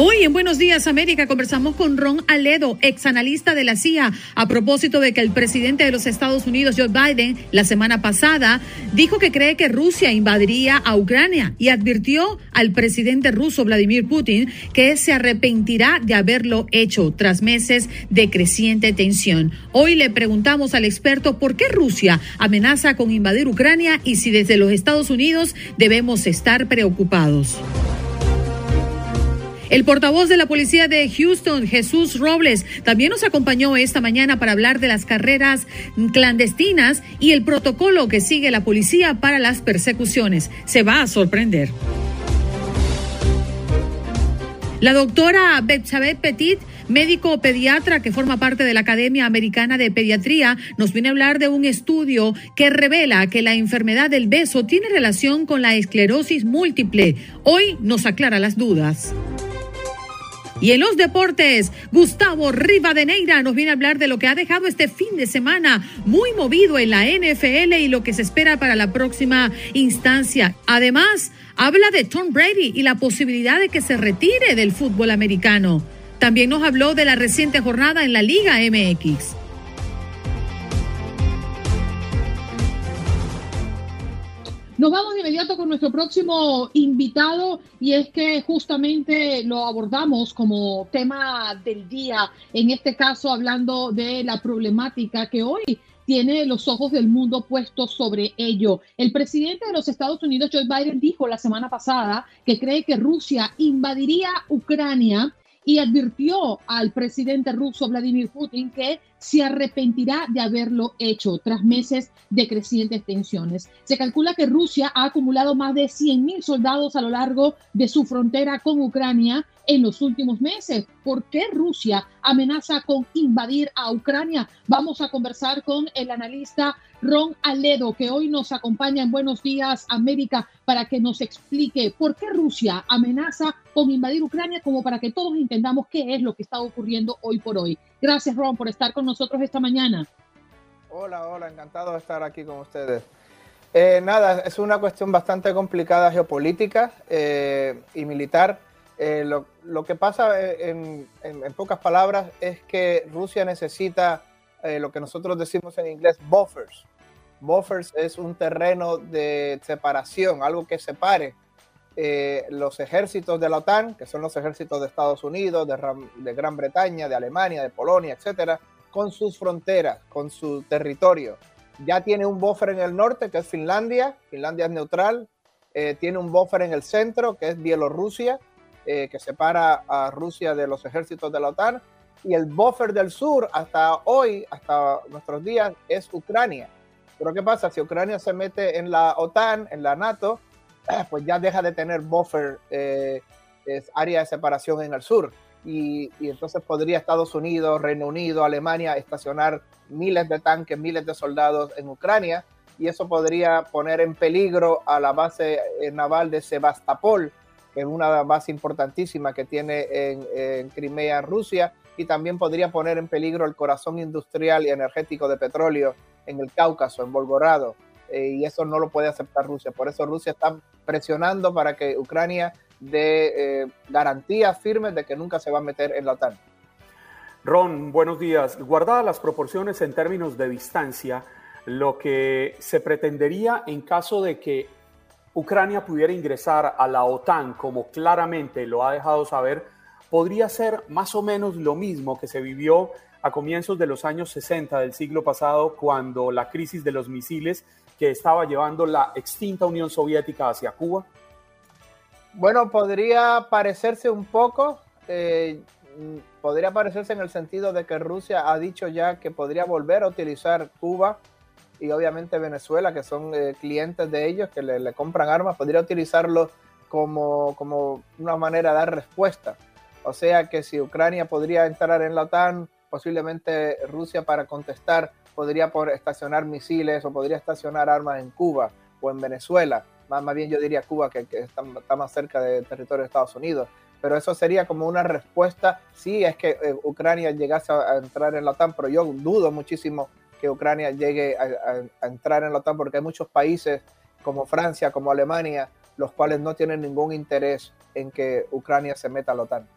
Hoy en Buenos Días América conversamos con Ron Aledo, ex analista de la CIA, a propósito de que el presidente de los Estados Unidos, Joe Biden, la semana pasada dijo que cree que Rusia invadiría a Ucrania y advirtió al presidente ruso Vladimir Putin que se arrepentirá de haberlo hecho tras meses de creciente tensión. Hoy le preguntamos al experto por qué Rusia amenaza con invadir Ucrania y si desde los Estados Unidos debemos estar preocupados. El portavoz de la policía de Houston, Jesús Robles, también nos acompañó esta mañana para hablar de las carreras clandestinas y el protocolo que sigue la policía para las persecuciones. Se va a sorprender. La doctora Betsabeth Petit médico pediatra que forma parte de la Academia Americana de Pediatría, nos viene a hablar de un estudio que revela que la enfermedad del beso tiene relación con la esclerosis múltiple. Hoy nos aclara las dudas. Y en los deportes, Gustavo Rivadeneira nos viene a hablar de lo que ha dejado este fin de semana muy movido en la NFL y lo que se espera para la próxima instancia. Además, habla de Tom Brady y la posibilidad de que se retire del fútbol americano. También nos habló de la reciente jornada en la Liga MX. Nos vamos de inmediato con nuestro próximo invitado y es que justamente lo abordamos como tema del día, en este caso hablando de la problemática que hoy tiene los ojos del mundo puestos sobre ello. El presidente de los Estados Unidos, Joe Biden, dijo la semana pasada que cree que Rusia invadiría Ucrania y advirtió al presidente ruso Vladimir Putin que se arrepentirá de haberlo hecho tras meses de crecientes tensiones. Se calcula que Rusia ha acumulado más de 100.000 soldados a lo largo de su frontera con Ucrania en los últimos meses. ¿Por qué Rusia amenaza con invadir a Ucrania? Vamos a conversar con el analista Ron Aledo, que hoy nos acompaña en Buenos Días América, para que nos explique por qué Rusia amenaza con invadir Ucrania, como para que todos entendamos qué es lo que está ocurriendo hoy por hoy. Gracias, Ron, por estar con nosotros esta mañana. Hola, hola, encantado de estar aquí con ustedes. Eh, nada, es una cuestión bastante complicada geopolítica eh, y militar. Eh, lo, que pasa en, pocas palabras es que Rusia necesita lo que nosotros decimos en inglés buffers. Buffers es un terreno de separación, algo que separe los ejércitos de la OTAN, que son los ejércitos de Estados Unidos, de, de Gran Bretaña, de Alemania, de Polonia, etcétera, con sus fronteras, con su territorio. Ya tiene un buffer en el norte, que es Finlandia. Finlandia es neutral. Eh, tiene un buffer en el centro, que es Bielorrusia, eh, que separa a Rusia de los ejércitos de la OTAN. Y el buffer del sur, hasta hoy, hasta nuestros días, es Ucrania. Pero ¿qué pasa? Si Ucrania se mete en la OTAN, en la NATO, pues ya deja de tener buffer, eh, es área de separación en el sur. Y, entonces podría Estados Unidos, Reino Unido, Alemania estacionar miles de tanques, miles de soldados en Ucrania y eso podría poner en peligro a la base eh, naval de Sebastopol, que es una base importantísima que tiene en, Crimea, Rusia, y también podría poner en peligro el corazón industrial y energético de petróleo en el Cáucaso, en Volgorado, eh, y eso no lo puede aceptar Rusia. Por eso Rusia está presionando para que Ucrania de eh, garantías firmes de que nunca se va a meter en la OTAN. Ron, buenos días. Guardadas las proporciones en términos de distancia, lo que se pretendería en caso de que Ucrania pudiera ingresar a la OTAN, como claramente lo ha dejado saber, podría ser más o menos lo mismo que se vivió a comienzos de los años 60 del siglo pasado, cuando la crisis de los misiles que estaba llevando la extinta Unión Soviética hacia Cuba? Bueno, podría parecerse un poco, eh, podría parecerse en el sentido de que Rusia ha dicho ya que podría volver a utilizar Cuba y obviamente Venezuela, que son eh, clientes de ellos, que le, compran armas, podría utilizarlo como, como una manera de dar respuesta. O sea que si Ucrania podría entrar en la OTAN, posiblemente Rusia para contestar podría por estacionar misiles o podría estacionar armas en Cuba o en Venezuela. Más, más bien yo diría Cuba, que, está, más cerca del territorio de Estados Unidos. Pero eso sería como una respuesta si es que eh, Ucrania llegase a, entrar en la OTAN, pero yo dudo muchísimo que Ucrania llegue a, entrar en la OTAN porque hay muchos países como Francia, como Alemania, los cuales no tienen ningún interés en que Ucrania se meta a la OTAN.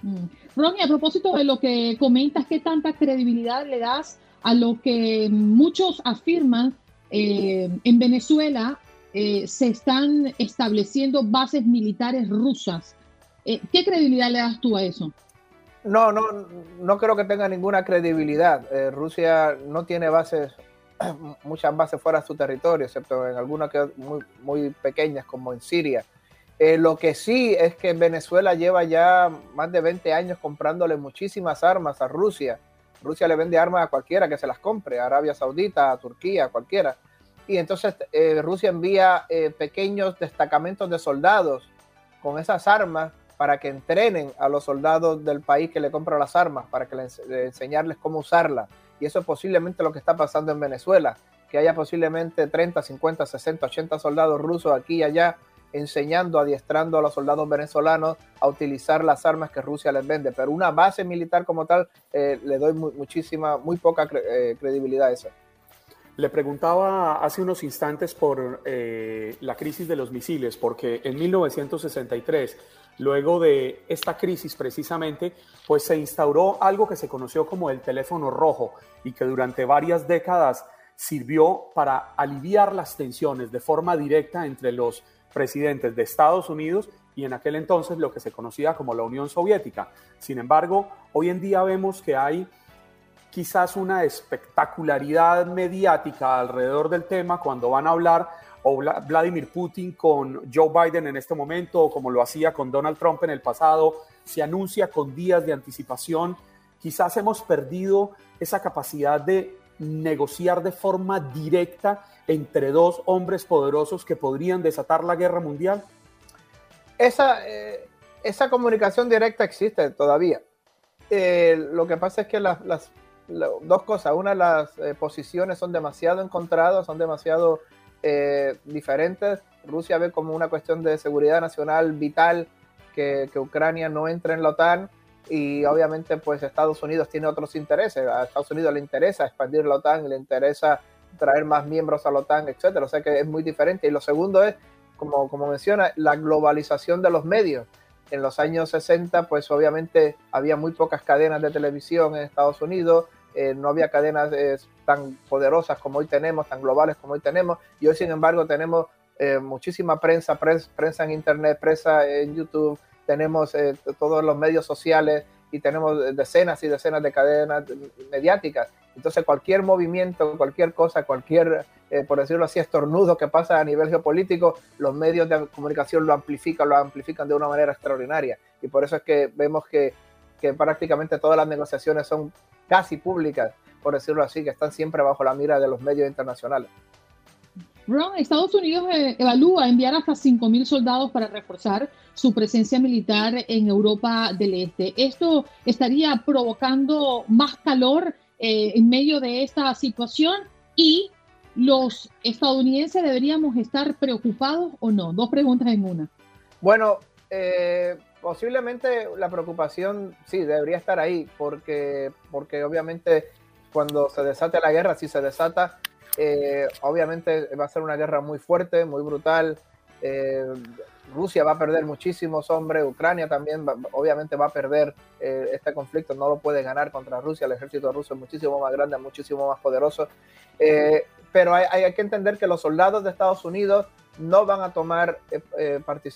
Mm. Ronnie, a propósito de lo que comentas, ¿qué tanta credibilidad le das a lo que muchos afirman eh, en Venezuela eh, se están estableciendo bases militares rusas? Eh, ¿Qué credibilidad le das tú a eso? No, no, no creo que tenga ninguna credibilidad. Rusia no tiene bases, muchas bases fuera de su territorio, excepto en algunas que muy, muy pequeñas como en Siria. Lo que sí es que Venezuela lleva ya más de 20 años comprándole muchísimas armas a Rusia. Rusia le vende armas a cualquiera que se las compre, a Arabia Saudita, a Turquía, a cualquiera. Y entonces eh, Rusia envía eh, pequeños destacamentos de soldados con esas armas para que entrenen a los soldados del país que le compra las armas, para que les, enseñarles cómo usarlas. Y eso es posiblemente lo que está pasando en Venezuela, que haya posiblemente 30, 50, 60, 80 soldados rusos aquí y allá enseñando, adiestrando a los soldados venezolanos a utilizar las armas que Rusia les vende. Pero una base militar como tal, eh, le doy muchísima, muy poca eh, credibilidad a eso. Le preguntaba hace unos instantes por eh, la crisis de los misiles, porque en 1963, luego de esta crisis precisamente, pues se instauró algo que se conoció como el teléfono rojo y que durante varias décadas sirvió para aliviar las tensiones de forma directa entre los presidentes de Estados Unidos y en aquel entonces lo que se conocía como la Unión Soviética. Sin embargo, hoy en día vemos que hay quizás una espectacularidad mediática alrededor del tema cuando van a hablar o Vladimir Putin con Joe Biden en este momento, o como lo hacía con Donald Trump en el pasado, se anuncia con días de anticipación. Quizás hemos perdido esa capacidad de negociar de forma directa entre dos hombres poderosos que podrían desatar la guerra mundial? Esa, eh, esa comunicación directa existe todavía. Eh, lo que pasa es que las, dos cosas. Una, las eh, posiciones son demasiado encontradas, son demasiado diferentes. Rusia ve como una cuestión de seguridad nacional vital que, que, Ucrania no entre en la OTAN y obviamente pues Estados Unidos tiene otros intereses. A Estados Unidos le interesa expandir la OTAN, le interesa traer más miembros a la OTAN, etcétera. O sea que es muy diferente. Y lo segundo es, como, como menciona, la globalización de los medios. En los años 60, pues obviamente había muy pocas cadenas de televisión en Estados Unidos, eh, no había cadenas eh, tan poderosas como hoy tenemos, tan globales como hoy tenemos, y hoy sin embargo tenemos eh, muchísima prensa, prensa en Internet, prensa en YouTube, tenemos todos los medios sociales y tenemos decenas y decenas de cadenas mediáticas. Entonces cualquier movimiento, cualquier cosa, cualquier, eh, por decirlo así, estornudo que pasa a nivel geopolítico, los medios de comunicación lo amplifican, lo amplifican de una manera extraordinaria. Y por eso es que vemos que, que prácticamente todas las negociaciones son casi públicas, por decirlo así, que están siempre bajo la mira de los medios internacionales. Ron, Estados Unidos eh, evalúa enviar hasta 5.000 soldados para reforzar su presencia militar en Europa del Este. ¿Esto estaría provocando más calor eh, en medio de esta situación? ¿Y los estadounidenses deberíamos estar preocupados o no? Dos preguntas en una. Bueno, eh, posiblemente la preocupación sí debería estar ahí, porque, porque obviamente cuando se desate la guerra, si se desata, eh, obviamente va a ser una guerra muy fuerte, muy brutal. Eh, Rusia va a perder muchísimos hombres, Ucrania también obviamente va a perder eh, este conflicto, no lo puede ganar contra Rusia, el ejército ruso es muchísimo más grande, muchísimo más poderoso, pero hay, hay, que entender que los soldados de Estados Unidos no van a tomar,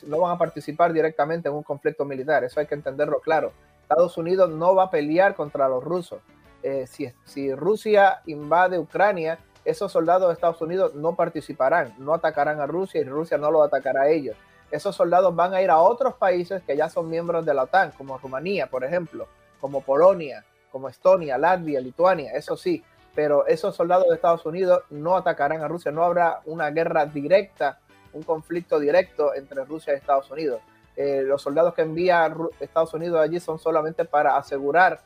no van a participar directamente en un conflicto militar, eso hay que entenderlo claro. Estados Unidos no va a pelear contra los rusos, si, si Rusia invade Ucrania, esos soldados de Estados Unidos no participarán, no atacarán a Rusia y Rusia no lo atacará a ellos. Esos soldados van a ir a otros países que ya son miembros de la OTAN, como Rumanía, por ejemplo, como Polonia, como Estonia, Latvia, Lituania, eso sí, pero esos soldados de Estados Unidos no atacarán a Rusia, no habrá una guerra directa, un conflicto directo entre Rusia y Estados Unidos. Eh, los soldados que envía Estados Unidos allí son solamente para asegurar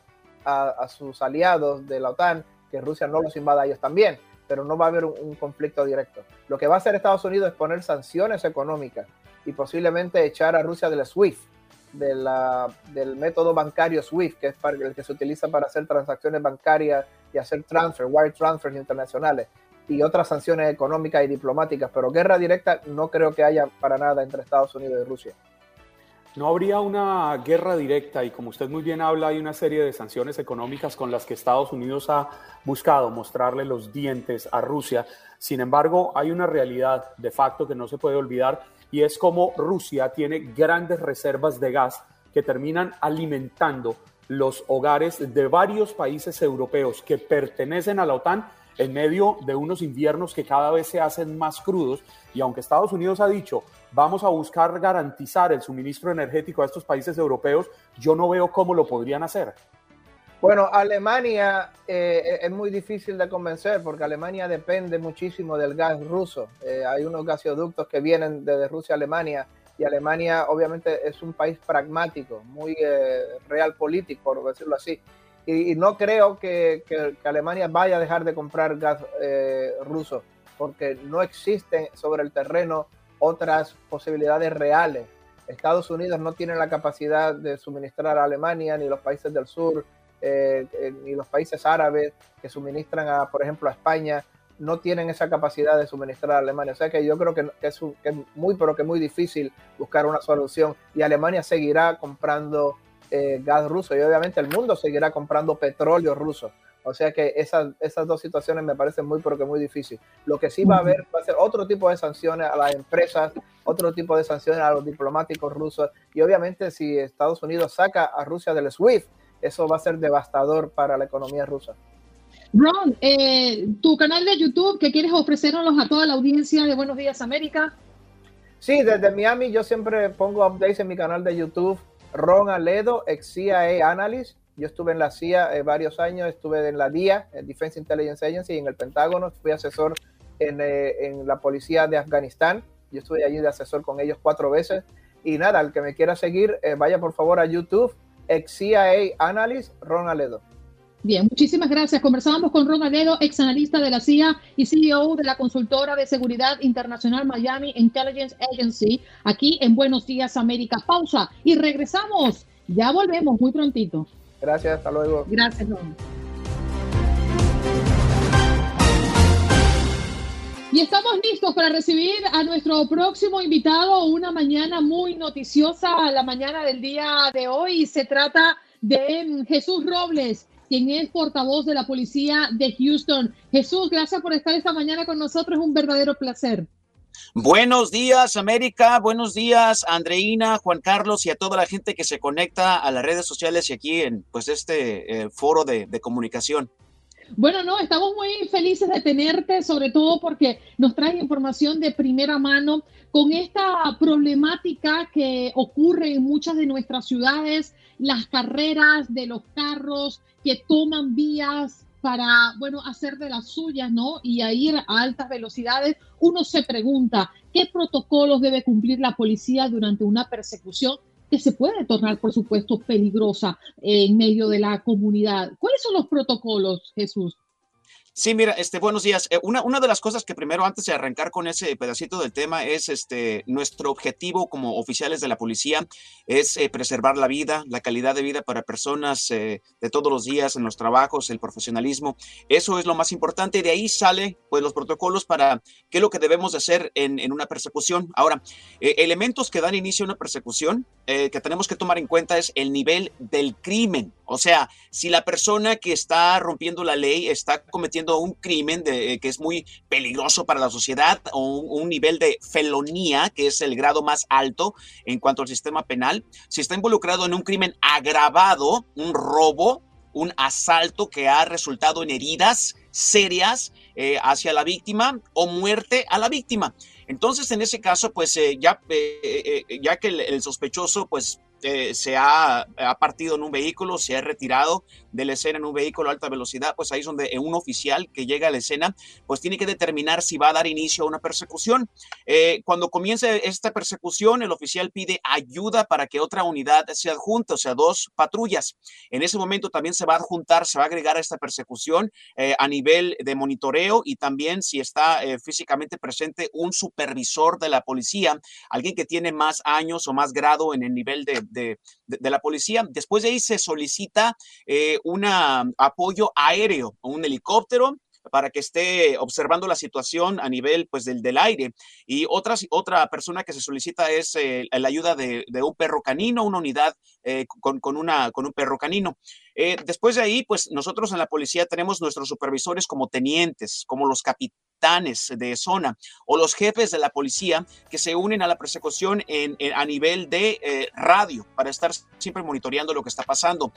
a, sus aliados de la OTAN que Rusia no los invada a ellos también, pero no va a haber un, conflicto directo. Lo que va a hacer Estados Unidos es poner sanciones económicas y posiblemente echar a Rusia SWIFT, de la, del método bancario SWIFT, que es el que se utiliza para hacer transacciones bancarias y hacer transfer, wire transfers internacionales y otras sanciones económicas y diplomáticas, pero guerra directa no creo que haya para nada entre Estados Unidos y Rusia. No habría una guerra directa y como usted muy bien habla, hay una serie de sanciones económicas con las que Estados Unidos ha buscado mostrarle los dientes a Rusia. Sin embargo, hay una realidad de facto que no se puede olvidar y es como Rusia tiene grandes reservas de gas que terminan alimentando los hogares de varios países europeos que pertenecen a la OTAN en medio de unos inviernos que cada vez se hacen más crudos y aunque Estados Unidos ha dicho vamos a buscar garantizar el suministro energético a estos países europeos, yo no veo cómo lo podrían hacer. Bueno, Alemania eh, es muy difícil de convencer porque Alemania depende muchísimo del gas ruso. Eh, hay unos gasoductos que vienen desde Rusia a Alemania y Alemania obviamente es un país pragmático, muy eh, real político, por decirlo así. Y, no creo que, Alemania vaya a dejar de comprar gas eh, ruso, porque no existen sobre el terreno otras posibilidades reales. Estados Unidos no tiene la capacidad de suministrar a Alemania, ni los países del sur, eh, ni los países árabes que suministran, a, por ejemplo, a España no tienen esa capacidad de suministrar a Alemania. O sea que yo creo que, es, muy, pero que muy difícil buscar una solución y Alemania seguirá comprando eh, gas ruso y obviamente el mundo seguirá comprando petróleo ruso. O sea que esas, esas dos situaciones me parecen muy, pero que muy difícil. Lo que sí va a haber va a ser otro tipo de sanciones a las empresas, otro tipo de sanciones a los diplomáticos rusos y obviamente si Estados Unidos saca a Rusia del SWIFT, eso va a ser devastador para la economía rusa. Ron, eh, tu canal de YouTube, ¿qué quieres ofrecernos a toda la audiencia de Buenos Días América? Sí, desde Miami yo siempre pongo updates en mi canal de YouTube, Ron Aledo, ex CIA Analyst. Yo estuve en la CIA eh, varios años, estuve en la DIA, Defense Intelligence Agency, y en el Pentágono, fui asesor en, eh, en la policía de Afganistán. Yo estuve allí de asesor con ellos cuatro veces. Y nada, el que me quiera seguir, vaya por favor a YouTube, ex CIA Analyst, Ron Aledo. Bien, muchísimas gracias. Conversábamos con Ron Aledo, ex analista de la CIA y CEO de la consultora de seguridad internacional Miami Intelligence Agency, aquí en Buenos Días América. Pausa y regresamos. Ya volvemos muy prontito. Gracias, hasta luego. Gracias, Ron. Y estamos listos para recibir a nuestro próximo invitado, una mañana muy noticiosa, la mañana del día de hoy. Se trata de Jesús Robles quien es portavoz de la policía de Houston. Jesús, gracias por estar esta mañana con nosotros, es un verdadero placer. Buenos días, América. Buenos días, Andreina, Juan Carlos y a toda la gente que se conecta a las redes sociales y aquí en pues este eh, foro de, comunicación. Bueno, no, estamos muy felices de tenerte, sobre todo porque nos traes información de primera mano con esta problemática que ocurre en muchas de nuestras ciudades, las carreras de los carros que toman vías para, bueno, hacer de las suyas, ¿no? Y a ir a altas velocidades, uno se pregunta, ¿qué protocolos debe cumplir la policía durante una persecución que se puede tornar, por supuesto, peligrosa en medio de la comunidad? ¿Cuáles son los protocolos, Jesús? Sí, mira, este, buenos días. Eh, una, una de las cosas que primero, antes de arrancar con ese pedacito del tema, es este, nuestro objetivo como oficiales de la policía es eh, preservar la vida, la calidad de vida para personas eh, de todos los días en los trabajos, el profesionalismo. Eso es lo más importante. Y de ahí sale, pues, los protocolos para qué es lo que debemos de hacer en, en una persecución. Ahora, elementos que dan inicio a una persecución que tenemos que tomar en cuenta es el nivel del crimen. O sea, si la persona que está rompiendo la ley está cometiendo un crimen de, eh, que es muy peligroso para la sociedad o un, nivel de felonía, que es el grado más alto en cuanto al sistema penal, si está involucrado en un crimen agravado, un robo, un asalto que ha resultado en heridas serias eh, hacia la víctima o muerte a la víctima. Entonces, en ese caso, pues ya, ya que el, sospechoso, pues se ha, ha, partido en un vehículo, se ha retirado de la escena en un vehículo a alta velocidad, pues ahí es donde un oficial que llega a la escena, pues tiene que determinar si va a dar inicio a una persecución. Eh, cuando comience esta persecución, el oficial pide ayuda para que otra unidad se adjunte, o sea, dos patrullas. En ese momento también se va a adjuntar, se va a agregar a esta persecución eh, a nivel de monitoreo y también si está eh, físicamente presente un supervisor de la policía, alguien que tiene más años o más grado en el nivel de, de, de la policía. Después de ahí se solicita un apoyo aéreo, un helicóptero para que esté observando la situación a nivel pues del, del aire. Y otra, otra persona que se solicita es eh, la ayuda de, un perro canino, una unidad eh, con, con, una, con un perro canino. Eh, después de ahí, pues nosotros en la policía tenemos nuestros supervisores como tenientes, como los capitanes de zona o los jefes de la policía que se unen a la persecución en, a nivel de eh, radio para estar siempre monitoreando lo que está pasando.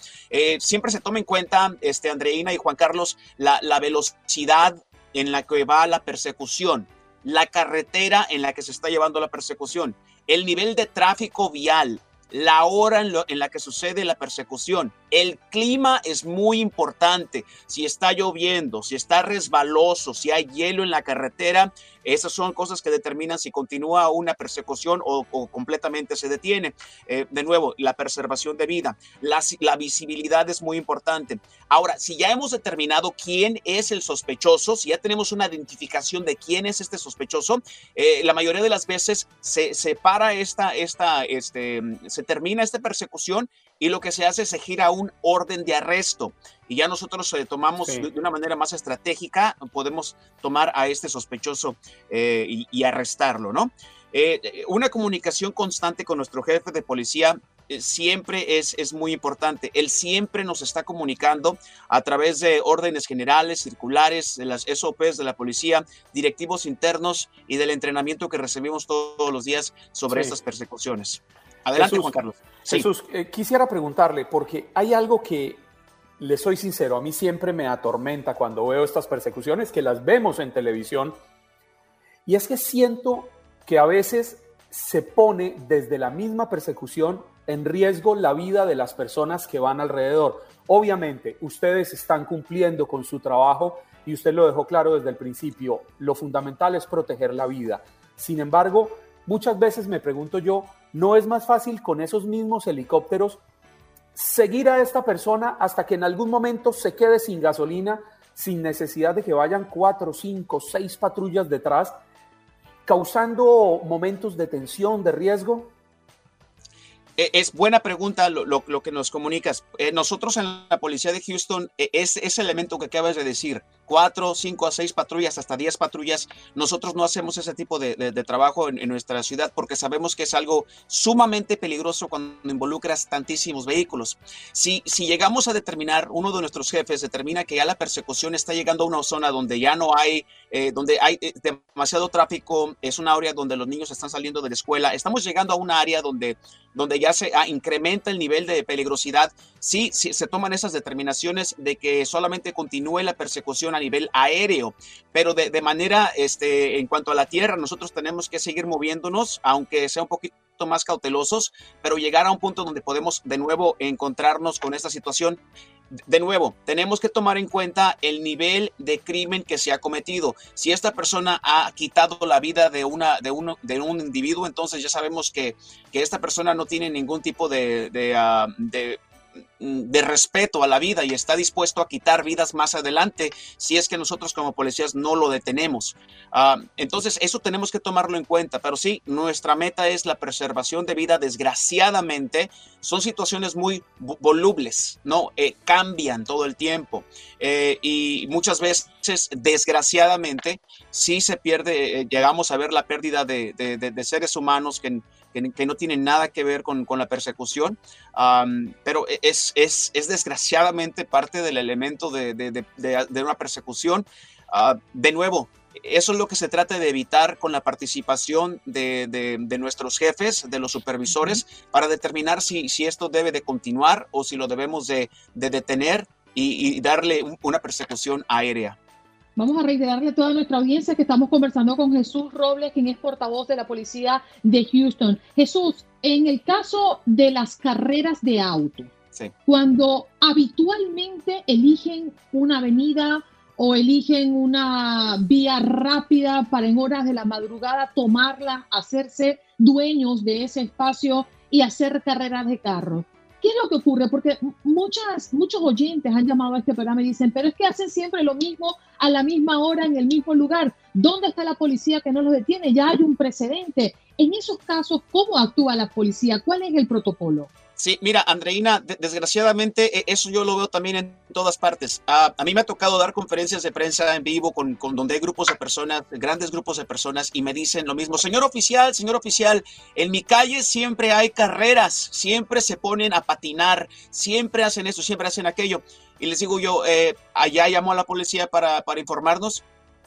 Siempre se toma en cuenta, este, Andreina y Juan Carlos, la, la velocidad en la que va la persecución, la carretera en la que se está llevando la persecución, el nivel de tráfico vial, la hora en, en, la que sucede la persecución. El clima es muy importante. Si está lloviendo, si está resbaloso, si hay hielo en la carretera, esas son cosas que determinan si continúa una persecución o, completamente se detiene. Eh, de nuevo, la preservación de vida, la, visibilidad es muy importante. Ahora, si ya hemos determinado quién es el sospechoso, si ya tenemos una identificación de quién es este sospechoso, eh, la mayoría de las veces se, se para esta, esta, este, se termina esta persecución y lo que se hace es se gira un orden de arresto y ya nosotros eh, tomamos de una manera más estratégica, podemos tomar a este sospechoso eh, y, arrestarlo, ¿no? Eh, una comunicación constante con nuestro jefe de policía siempre es, es muy importante. Él siempre nos está comunicando a través de órdenes generales, circulares, de las SOPs de la policía, directivos internos y del entrenamiento que recibimos todos los días sobre estas persecuciones. Adelante, Juan Carlos. Jesús, quisiera preguntarle, porque hay algo que le soy sincero, a mí siempre me atormenta cuando veo estas persecuciones, que las vemos en televisión, y es que siento que a veces se pone desde la misma persecución en riesgo la vida de las personas que van alrededor. Obviamente, ustedes están cumpliendo con su trabajo y usted lo dejó claro desde el principio, lo fundamental es proteger la vida. Sin embargo, muchas veces me pregunto yo, ¿no es más fácil con esos mismos helicópteros seguir a esta persona hasta que en algún momento se quede sin gasolina, sin necesidad de que vayan cuatro, cinco, seis patrullas detrás, causando momentos de tensión, de riesgo? E, es buena pregunta lo, que nos comunicas. Eh, nosotros en la policía de Houston, e, es ese elemento que acabas de decir, cuatro, cinco a seis patrullas, hasta diez patrullas, nosotros no hacemos ese tipo de, trabajo en, nuestra ciudad porque sabemos que es algo sumamente peligroso cuando involucras tantísimos vehículos. Si, si llegamos a determinar, uno de nuestros jefes determina que ya la persecución está llegando a una zona donde ya no hay, eh, donde hay eh, demasiado tráfico, es una área donde los niños están saliendo de la escuela, estamos llegando a una área donde, donde ya se ah, incrementa el nivel de peligrosidad, sí, sí se toman esas determinaciones de que solamente continúe la persecución a nivel aéreo, pero de, manera, este, en cuanto a la tierra, nosotros tenemos que seguir moviéndonos, aunque sea un poquito más cautelosos, pero llegar a un punto donde podemos de nuevo encontrarnos con esta situación. De nuevo, tenemos que tomar en cuenta el nivel de crimen que se ha cometido. Si esta persona ha quitado la vida de, una, de, uno, de un individuo, entonces ya sabemos que, que esta persona no tiene ningún tipo de, de, ah, de de respeto a la vida y está dispuesto a quitar vidas más adelante si es que nosotros como policías no lo detenemos. Ah, entonces, eso tenemos que tomarlo en cuenta, pero sí, nuestra meta es la preservación de vida. Desgraciadamente, son situaciones muy volubles, ¿no? Eh, cambian todo el tiempo eh, y muchas veces, desgraciadamente, sí se pierde, eh, llegamos a ver la pérdida de, de seres humanos que que, no tiene nada que ver con, con la persecución, pero e, es, es, es, desgraciadamente parte del elemento de, de, de, una persecución. Ah, de nuevo, eso es lo que se trata de evitar con la participación de, de, nuestros jefes, de los supervisores, para determinar si, si, esto debe de continuar o si lo debemos de, de detener y, darle una persecución aérea. Vamos a reiterarle a toda nuestra audiencia que estamos conversando con Jesús Robles, quien es portavoz de la policía de Houston. Jesús, en el caso de las carreras de auto, cuando habitualmente eligen una avenida o eligen una vía rápida para en horas de la madrugada tomarla, hacerse dueños de ese espacio y hacer carreras de carro. ¿Qué es lo que ocurre? Porque muchas, muchos oyentes han llamado a este programa y dicen, pero es que hacen siempre lo mismo a la misma hora en el mismo lugar. ¿Dónde está la policía que no los detiene? Ya hay un precedente. En esos casos, ¿cómo actúa la policía? ¿Cuál es el protocolo? Sí, mira, Andreina, desgraciadamente e, eso yo lo veo también en todas partes. a mí me ha tocado dar conferencias de prensa en vivo con, con, donde hay grupos de personas, grandes grupos de personas, y me dicen lo mismo, señor oficial, señor oficial, en mi calle siempre hay carreras, siempre se ponen a patinar, siempre hacen eso, siempre hacen aquello. Y les digo yo, eh, allá llamó a la policía para, para informarnos.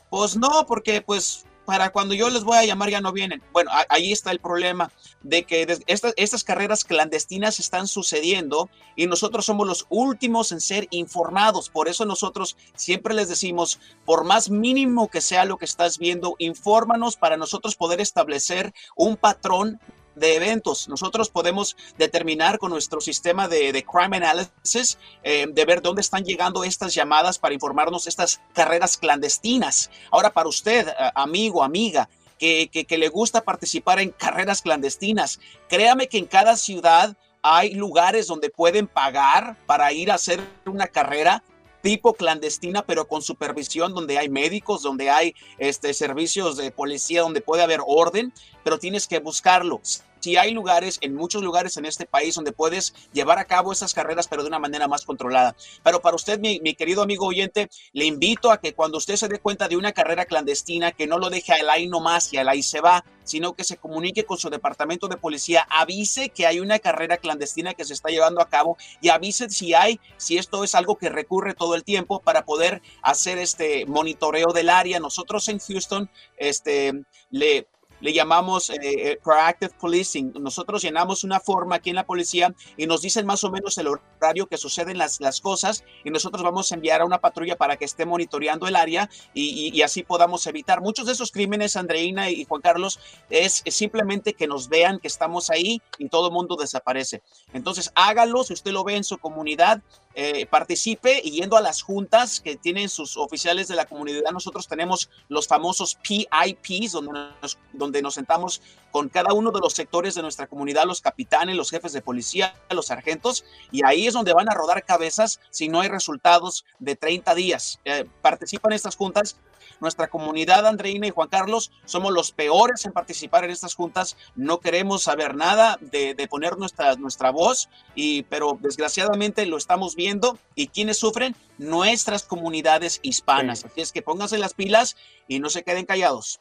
Pues no, porque pues para cuando yo les voy a llamar ya no vienen. Bueno, ahí está el problema de que estas, carreras clandestinas están sucediendo y nosotros somos los últimos en ser informados. Por eso nosotros siempre les decimos, por más mínimo que sea lo que estás viendo, infórmanos para nosotros poder establecer un patrón de eventos. Nosotros podemos determinar con nuestro sistema de, crime analysis, eh, de ver dónde están llegando estas llamadas para informarnos estas carreras clandestinas. Ahora, para usted, amigo, amiga, que, que, le gusta participar en carreras clandestinas, créame que en cada ciudad hay lugares donde pueden pagar para ir a hacer una carrera tipo clandestina, pero con supervisión, donde hay médicos, donde hay este, servicios de policía, donde puede haber orden, pero tienes que buscarlo si hay lugares, en muchos lugares en este país, donde puedes llevar a cabo esas carreras, pero de una manera más controlada. Pero para usted, mi, querido amigo oyente, le invito a que cuando usted se dé cuenta de una carrera clandestina, que no lo deje al ahí nomás y al ahí se va, sino que se comunique con su departamento de policía, avise que hay una carrera clandestina que se está llevando a cabo y avise si hay, si esto es algo que recurre todo el tiempo para poder hacer este monitoreo del área. Nosotros en Houston, este, le le llamamos eh, eh, proactive policing. Nosotros llenamos una forma aquí en la policía y nos dicen más o menos el horario que suceden las, las cosas y nosotros vamos a enviar a una patrulla para que esté monitoreando el área y, y, así podamos evitar muchos de esos crímenes, Andreina y Juan Carlos, es, simplemente que nos vean que estamos ahí y todo mundo desaparece. Entonces, hágalo si usted lo ve en su comunidad. Eh, participe y yendo a las juntas que tienen sus oficiales de la comunidad. Nosotros tenemos los famosos PIPs, donde nos, donde nos sentamos con cada uno de los sectores de nuestra comunidad, los capitanes, los jefes de policía, los sargentos, y ahí es donde van a rodar cabezas si no hay resultados de 30 días. Eh, participan estas juntas nuestra comunidad, Andreina y Juan Carlos, somos los peores en participar en estas juntas. No queremos saber nada de, poner nuestra, nuestra voz, y, pero desgraciadamente lo estamos viendo. ¿Y quienes sufren? Nuestras comunidades hispanas. Así es que pónganse las pilas y no se queden callados.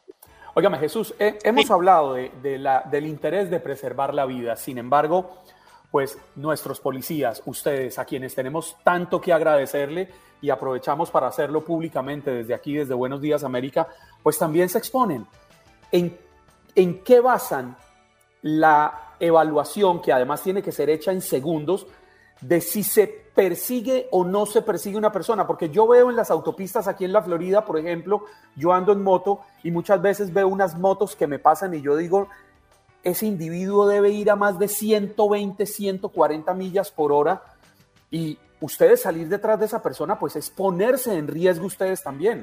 Óigame, Jesús, hemos hablado de, la, del interés de preservar la vida. Sin embargo, pues nuestros policías, ustedes, a quienes tenemos tanto que agradecerle, y aprovechamos para hacerlo públicamente desde aquí, desde Buenos Días América, pues también se exponen. ¿En, en qué basan la evaluación, que además tiene que ser hecha en segundos, de si se persigue o no se persigue una persona? Porque yo veo en las autopistas aquí en la Florida, por ejemplo, yo ando en moto y muchas veces veo unas motos que me pasan y yo digo, ese individuo debe ir a más de 120, 140 millas por hora y ustedes salir detrás de esa persona, pues es ponerse en riesgo ustedes también.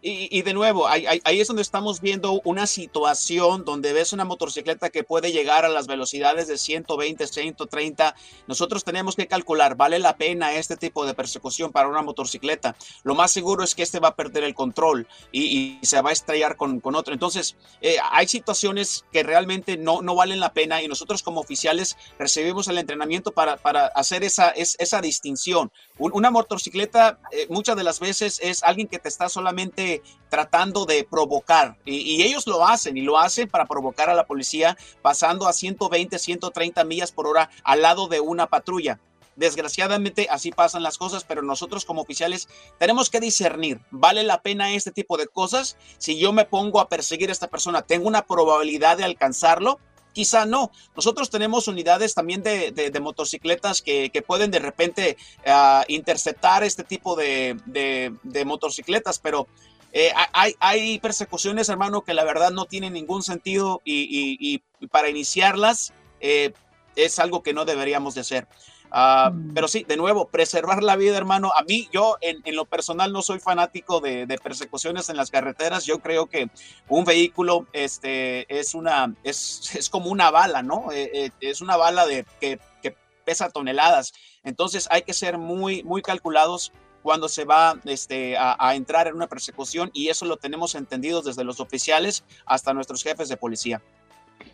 Y, de nuevo, ahí, es donde estamos viendo una situación donde ves una motocicleta que puede llegar a las velocidades de 120, 130. Nosotros tenemos que calcular, ¿vale la pena este tipo de persecución para una motocicleta? Lo más seguro es que este va a perder el control y, se va a estrellar con, con otro. Entonces, eh, hay situaciones que realmente no, no valen la pena y nosotros como oficiales recibimos el entrenamiento para, para hacer esa, esa distinción. Una motocicleta eh, muchas de las veces es alguien que te está solamente tratando de provocar. Y, ellos lo hacen y lo hacen para provocar a la policía pasando a 120, 130 millas por hora al lado de una patrulla. Desgraciadamente así pasan las cosas, pero nosotros como oficiales tenemos que discernir, ¿vale la pena este tipo de cosas? Si yo me pongo a perseguir a esta persona, ¿tengo una probabilidad de alcanzarlo? Quizá no. Nosotros tenemos unidades también de, de, motocicletas que, que, pueden de repente uh, interceptar este tipo de, de motocicletas, pero eh, hay, hay, persecuciones, hermano, que la verdad no tienen ningún sentido y, para iniciarlas eh, es algo que no deberíamos de hacer. Mm. Pero sí, de nuevo, preservar la vida, hermano. A mí, yo en, lo personal no soy fanático de, persecuciones en las carreteras. Yo creo que un vehículo este, es, una, es, es como una bala, ¿no? Eh, es una bala de, que, que pesa toneladas. Entonces hay que ser muy, muy calculados cuando se va este, a, entrar en una persecución y eso lo tenemos entendido desde los oficiales hasta nuestros jefes de policía.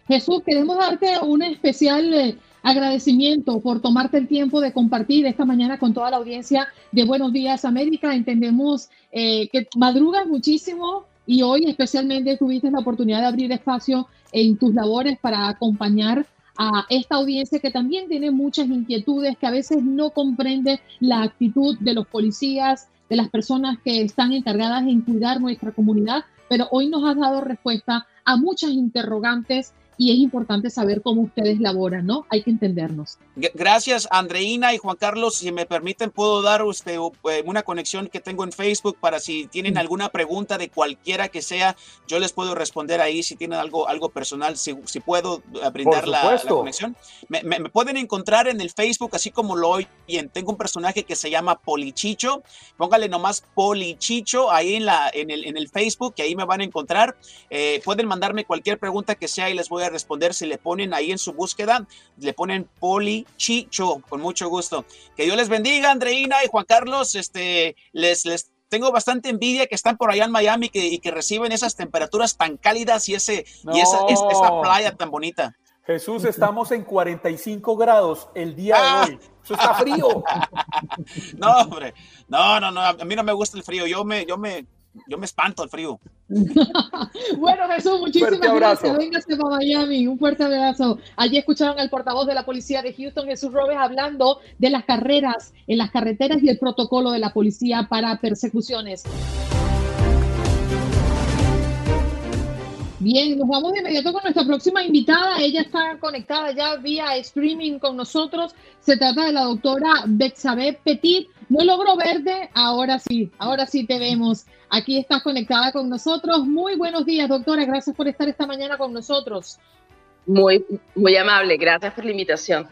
Jesús, queremos darte un especial eh, agradecimiento por tomarte el tiempo de compartir esta mañana con toda la audiencia de Buenos Días América. Entendemos eh, que madrugas muchísimo y hoy especialmente tuviste la oportunidad de abrir espacio en tus labores para acompañar a esta audiencia que también tiene muchas inquietudes, que a veces no comprende la actitud de los policías, de las personas que están encargadas en cuidar nuestra comunidad, pero hoy nos has dado respuesta a muchas interrogantes y es importante saber cómo ustedes laboran, ¿no? Hay que entendernos. Gracias, Andreina y Juan Carlos. Si me permiten, puedo dar usted eh, una conexión que tengo en Facebook para si tienen alguna pregunta de cualquiera que sea, yo les puedo responder ahí si tienen algo, algo personal, si, si puedo eh, brindar la, conexión. Me, pueden encontrar en el Facebook, así como lo oyen. Tengo un personaje que se llama Polichicho. Póngale nomás Polichicho ahí en, la, en, el, en el Facebook, que ahí me van a encontrar. Eh, pueden mandarme cualquier pregunta que sea y les voy a responder si le ponen ahí en su búsqueda, le ponen Poli Chicho, con mucho gusto. Que Dios les bendiga, Andreina y Juan Carlos, este, les, les tengo bastante envidia que están por allá en Miami y que reciben esas temperaturas tan cálidas y, ese, y esa, esa playa tan bonita. Jesús, estamos en 45 grados el día de ah. hoy. Eso está frío. no, hombre. No, no, no. A mí no me gusta el frío. Yo me, yo me, yo me espanto al frío. bueno, Jesús, muchísimas gracias. Véngase para Miami. Un fuerte abrazo. Allí escucharon al portavoz de la policía de Houston, Jesús Robes, hablando de las carreras en las carreteras y el protocolo de la policía para persecuciones. Bien, nos vamos de inmediato con nuestra próxima invitada. Ella está conectada ya vía streaming con nosotros. Se trata de la doctora Bexabe Petit. No logro verte, ahora sí, ahora sí te vemos. Aquí estás conectada con nosotros. Muy buenos días, doctora. Gracias por estar esta mañana con nosotros. Muy, muy amable. Gracias por la invitación.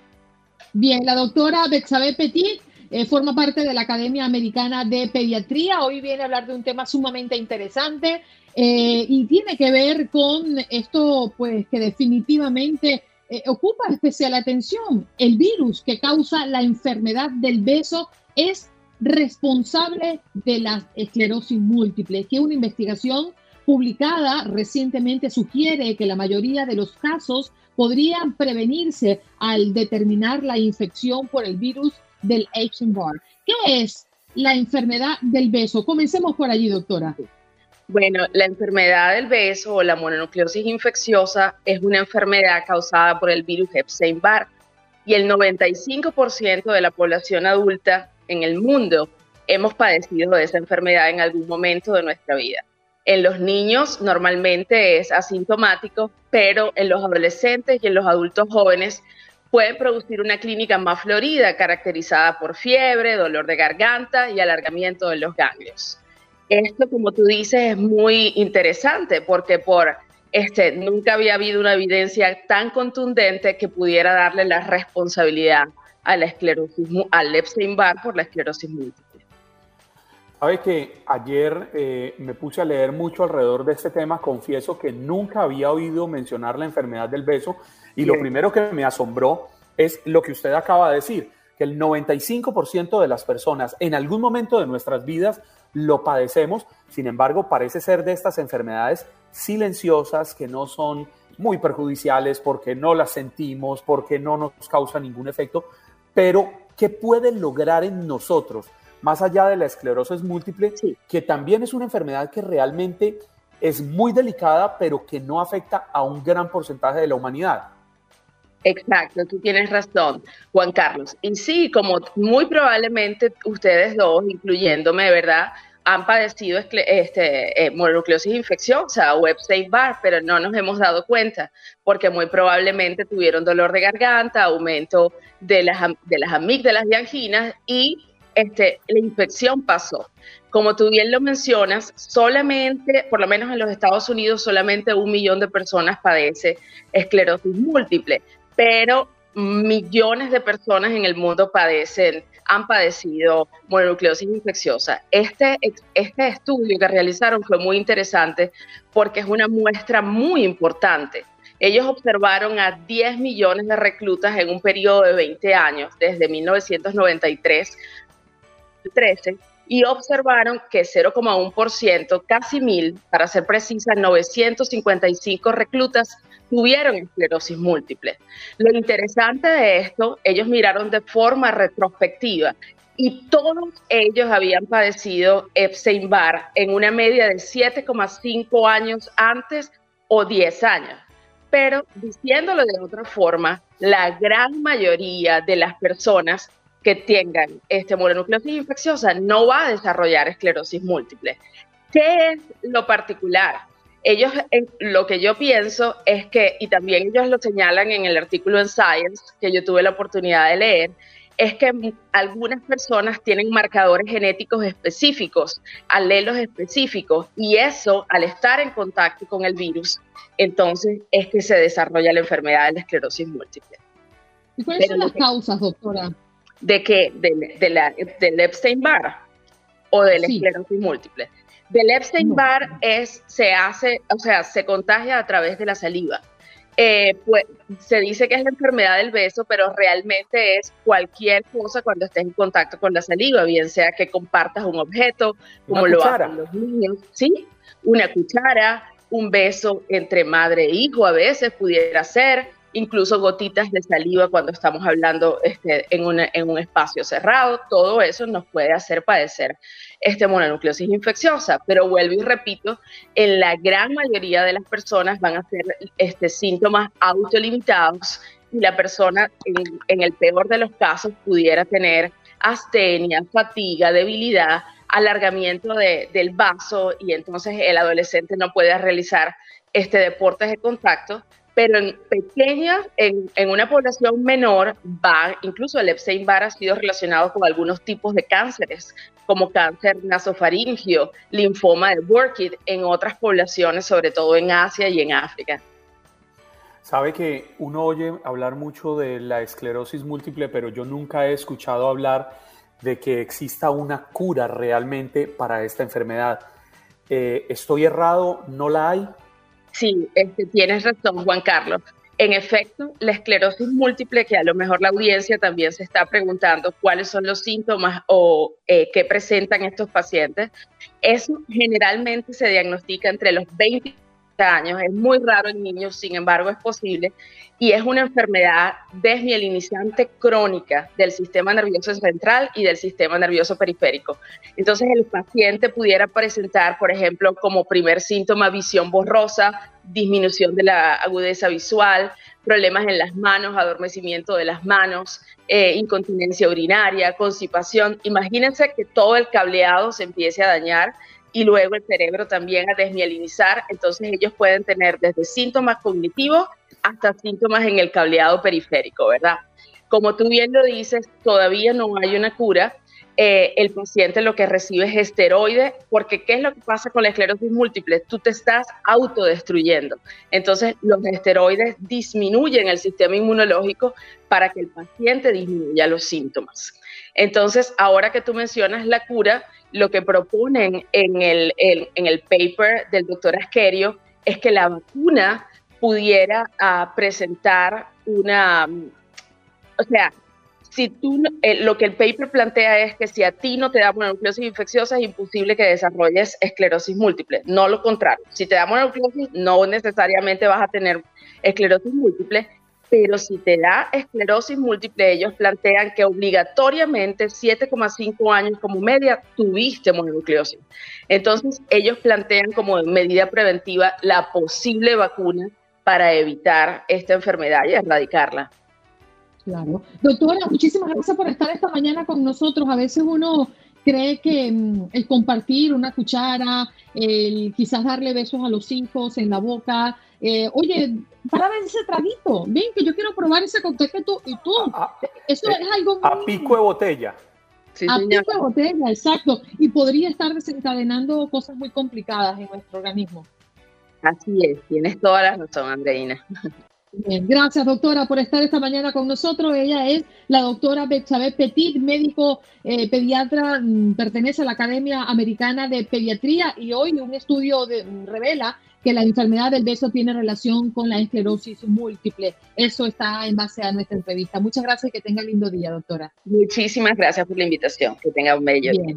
Bien, la doctora Bexabe Petit eh, forma parte de la Academia Americana de Pediatría. Hoy viene a hablar de un tema sumamente interesante eh, y tiene que ver con esto, pues, que definitivamente eh, ocupa especial atención. El virus que causa la enfermedad del beso es responsable de la esclerosis múltiple, que una investigación publicada recientemente sugiere que la mayoría de los casos podrían prevenirse al determinar la infección por el virus del Epstein-Barr. ¿Qué es la enfermedad del beso? Comencemos por allí, doctora. Bueno, la enfermedad del beso o la mononucleosis infecciosa es una enfermedad causada por el virus Epstein-Barr y el 95% de la población adulta en el mundo hemos padecido de esa enfermedad en algún momento de nuestra vida. En los niños normalmente es asintomático, pero en los adolescentes y en los adultos jóvenes pueden producir una clínica más florida, caracterizada por fiebre, dolor de garganta y alargamiento de los ganglios. Esto, como tú dices, es muy interesante porque por este, nunca había habido una evidencia tan contundente que pudiera darle la responsabilidad a la esclerosis, al Epstein-Barr por la esclerosis múltiple. Sabe que ayer eh, me puse a leer mucho alrededor de este tema. Confieso que nunca había oído mencionar la enfermedad del beso y lo primero que me asombró es lo que usted acaba de decir, que el 95% de las personas en algún momento de nuestras vidas lo padecemos. Sin embargo, parece ser de estas enfermedades silenciosas que no son muy perjudiciales porque no las sentimos, porque no nos causa ningún efecto, pero ¿qué puede lograr en nosotros, más allá de la esclerosis múltiple, que también es una enfermedad que realmente es muy delicada, pero que no afecta a un gran porcentaje de la humanidad? Exacto, tú tienes razón, Juan Carlos. Y sí, como muy probablemente ustedes dos, incluyéndome, ¿verdad? Han padecido este, eh, mononucleosis infecciosa o Epstein-Barr, pero no nos hemos dado cuenta porque muy probablemente tuvieron dolor de garganta, aumento de las, de las amígdalas y anginas y este, la infección pasó. Como tú bien lo mencionas, solamente, por lo menos en los Estados Unidos, solamente un millón de personas padece esclerosis múltiple, pero millones de personas en el mundo padecen, han padecido mononucleosis infecciosa. Este, este estudio que realizaron fue muy interesante porque es una muestra muy importante. Ellos observaron a 10 millones de reclutas en un periodo de 20 años, desde 1993 13 y observaron que 0,1%, casi mil, para ser precisa, 955 reclutas tuvieron esclerosis múltiple. Lo interesante de esto, ellos miraron de forma retrospectiva y todos ellos habían padecido Epstein-Barr en una media de 7,5 años antes o 10 años. Pero diciéndolo de otra forma, la gran mayoría de las personas que tengan este mononucleosis infecciosa no va a desarrollar esclerosis múltiple. ¿Qué es lo particular? Ellos, lo que yo pienso es que, y también ellos lo señalan en el artículo en Science que yo tuve la oportunidad de leer, es que algunas personas tienen marcadores genéticos específicos, alelos específicos, y eso, al estar en contacto con el virus, entonces es que se desarrolla la enfermedad de la esclerosis múltiple. ¿Y cuáles son las causas, doctora? ¿De qué? De, la, del Epstein-Barr o del esclerosis múltiple. Del Epstein-Barr es, se hace, o sea, se contagia a través de la saliva. Eh, pues, se dice que es la enfermedad del beso, pero realmente es cualquier cosa cuando estés en contacto con la saliva, bien sea que compartas un objeto, como lo hacen los niños, ¿sí? Una cuchara, un beso entre madre e hijo a veces pudiera ser, incluso gotitas de saliva cuando estamos hablando este, en, un espacio cerrado, todo eso nos puede hacer padecer este mononucleosis infecciosa, pero vuelvo y repito, en la gran mayoría de las personas van a ser este, síntomas autolimitados y la persona en, el peor de los casos pudiera tener astenia, fatiga, debilidad, alargamiento del vaso y entonces el adolescente no puede realizar este deportes de contacto pero en pequeñas, en, una población menor, va, incluso el Epstein-Barr ha sido relacionado con algunos tipos de cánceres, como cáncer nasofaringio, linfoma de Burkitt, en otras poblaciones, sobre todo en Asia y en África. Sabe que uno oye hablar mucho de la esclerosis múltiple, pero yo nunca he escuchado hablar de que exista una cura realmente para esta enfermedad. Eh, ¿Estoy errado? ¿No la hay? Sí, este, tienes razón, Juan Carlos. En efecto, la esclerosis múltiple, que a lo mejor la audiencia también se está preguntando cuáles son los síntomas o eh, qué presentan estos pacientes, eso generalmente se diagnostica entre los 20 años, es muy raro en niños, sin embargo es posible, y es una enfermedad desmielinizante crónica del sistema nervioso central y del sistema nervioso periférico. Entonces el paciente pudiera presentar, por ejemplo, como primer síntoma visión borrosa, disminución de la agudeza visual, problemas en las manos, adormecimiento de las manos, eh, incontinencia urinaria, constipación. Imagínense que todo el cableado se empiece a dañar y luego el cerebro también a desmielinizar. Entonces ellos pueden tener desde síntomas cognitivos hasta síntomas en el cableado periférico, ¿verdad? Como tú bien lo dices, todavía no hay una cura. Eh, el paciente lo que recibe es esteroide, porque ¿qué es lo que pasa con la esclerosis múltiple? Tú te estás autodestruyendo. Entonces, los esteroides disminuyen el sistema inmunológico para que el paciente disminuya los síntomas. Entonces, ahora que tú mencionas la cura, lo que proponen en el, en el paper del doctor Asquerio es que la vacuna pudiera ah, presentar una, o sea, si tú, eh, lo que el paper plantea es que si a ti no te da mononucleosis infecciosa, es imposible que desarrolles esclerosis múltiple. No lo contrario. Si te da mononucleosis, no necesariamente vas a tener esclerosis múltiple pero si te da esclerosis múltiple, ellos plantean que obligatoriamente 7,5 años como media tuviste mononucleosis. Entonces, ellos plantean como medida preventiva la posible vacuna para evitar esta enfermedad y erradicarla. Claro. Doctora, muchísimas gracias por estar esta mañana con nosotros. A veces uno cree que mm, el compartir una cuchara, el quizás darle besos a los hijos en la boca, eh, oye, para ver ese traguito, ven que yo quiero probar ese cóctel que tú y tú. Eso eh, es algo A pico de botella. a pico de botella, exacto. Y podría estar desencadenando cosas muy complicadas en nuestro organismo. Así es, tienes toda la razón, Andreina. Bien, gracias doctora por estar esta mañana con nosotros. Ella es la doctora Betsabe Petit, médico eh, pediatra, mm, pertenece a la Academia Americana de Pediatría y hoy un estudio mm, revela que la enfermedad del beso tiene relación con la esclerosis múltiple. Eso está en base a nuestra entrevista. Muchas gracias y que tenga lindo día, doctora. Muchísimas gracias por la invitación. Que tenga un bello día.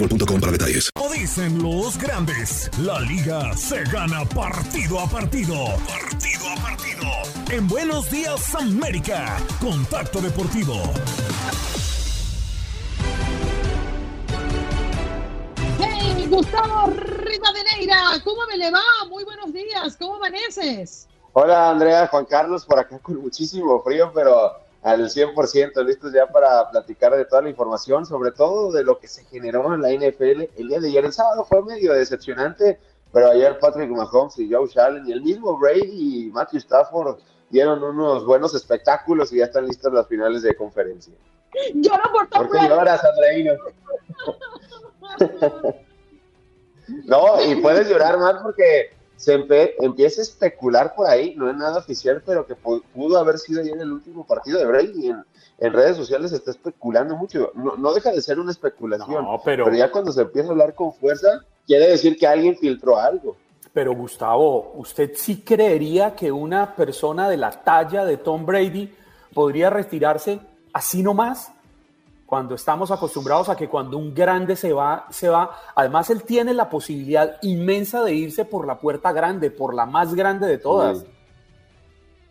boostmobile para detalles. Como dicen los grandes, la liga se gana partido a partido. Partido a partido. En Buenos Días América, Contacto Deportivo. Hey, Gustavo Rivadeneira, ¿cómo me le va? Muy buenos días, ¿cómo amaneces? Hola Andrea, Juan Carlos, por acá con muchísimo frío, pero al 100%, listos ya para platicar de toda la información, sobre todo de lo que se generó en la NFL el día de ayer. El sábado fue medio decepcionante, pero ayer Patrick Mahomes y Joe Allen y el mismo Brady y Matthew Stafford dieron unos buenos espectáculos y ya están listas las finales de conferencia. Lloro por ¿Por qué lloras, Andreino? no, y puedes llorar más porque se empieza a especular por ahí, no es nada oficial, pero que pudo haber sido ayer el último partido de Brady. En, en redes sociales se está especulando mucho. No, deja de ser una especulación, pero, ya cuando se empieza a hablar con fuerza, quiere decir que alguien filtró algo. Pero Gustavo, ¿usted sí creería que una persona de la talla de Tom Brady podría retirarse así nomás? Cuando estamos acostumbrados a que cuando un grande se va, se va. Además, él tiene la posibilidad inmensa de irse por la puerta grande, por la más grande de todas.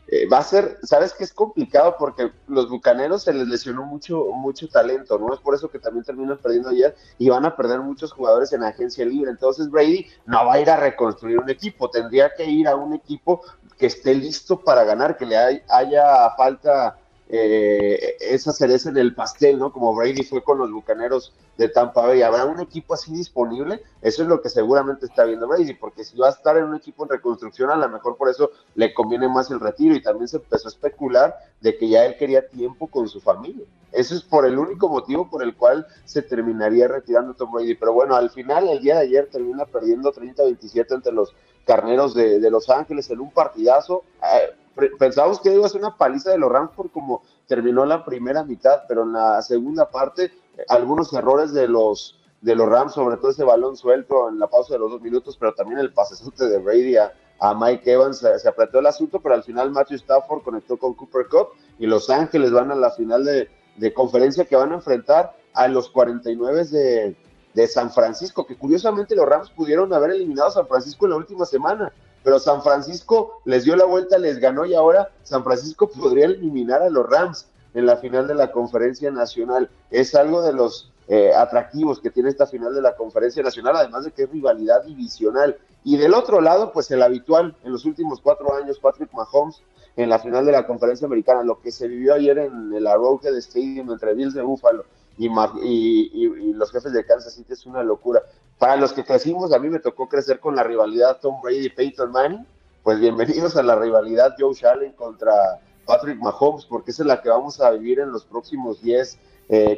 Eh, va a ser, sabes que es complicado porque los bucaneros se les lesionó mucho, mucho talento, ¿no? Es por eso que también terminan perdiendo ayer y van a perder muchos jugadores en agencia libre. Entonces Brady no va a ir a reconstruir un equipo, tendría que ir a un equipo que esté listo para ganar, que le haya falta eh, esa cereza en el pastel, ¿no? Como Brady fue con los Bucaneros de Tampa Bay. ¿Habrá un equipo así disponible? Eso es lo que seguramente está viendo Brady, porque si va a estar en un equipo en reconstrucción, a lo mejor por eso le conviene más el retiro. Y también se empezó a especular de que ya él quería tiempo con su familia. Eso es por el único motivo por el cual se terminaría retirando Tom Brady. Pero bueno, al final, el día de ayer termina perdiendo 30-27 entre los carneros de, de Los Ángeles en un partidazo. Eh, pensábamos que iba a ser una paliza de los Rams por como terminó la primera mitad, pero en la segunda parte algunos errores de los de los Rams, sobre todo ese balón suelto en la pausa de los dos minutos, pero también el pasesote de Brady a, Mike Evans se, apretó el asunto, pero al final Matthew Stafford conectó con Cooper Cup y Los Ángeles van a la final de, de conferencia que van a enfrentar a los 49 de, de San Francisco, que curiosamente los Rams pudieron haber eliminado a San Francisco en la última semana, pero San Francisco les dio la vuelta, les ganó y ahora San Francisco podría eliminar a los Rams en la final de la conferencia nacional. Es algo de los eh, atractivos que tiene esta final de la conferencia nacional, además de que es rivalidad divisional. Y del otro lado, pues el habitual en los últimos cuatro años, Patrick Mahomes en la final de la conferencia americana, lo que se vivió ayer en el Arrowhead Stadium entre Bills de Buffalo y, y, los jefes de Kansas City es una locura. Para los que crecimos, a mí me tocó crecer con la rivalidad Tom Brady y Peyton Manning. Pues bienvenidos a la rivalidad Joe Allen contra Patrick Mahomes, porque esa es la que vamos a vivir en los próximos 10,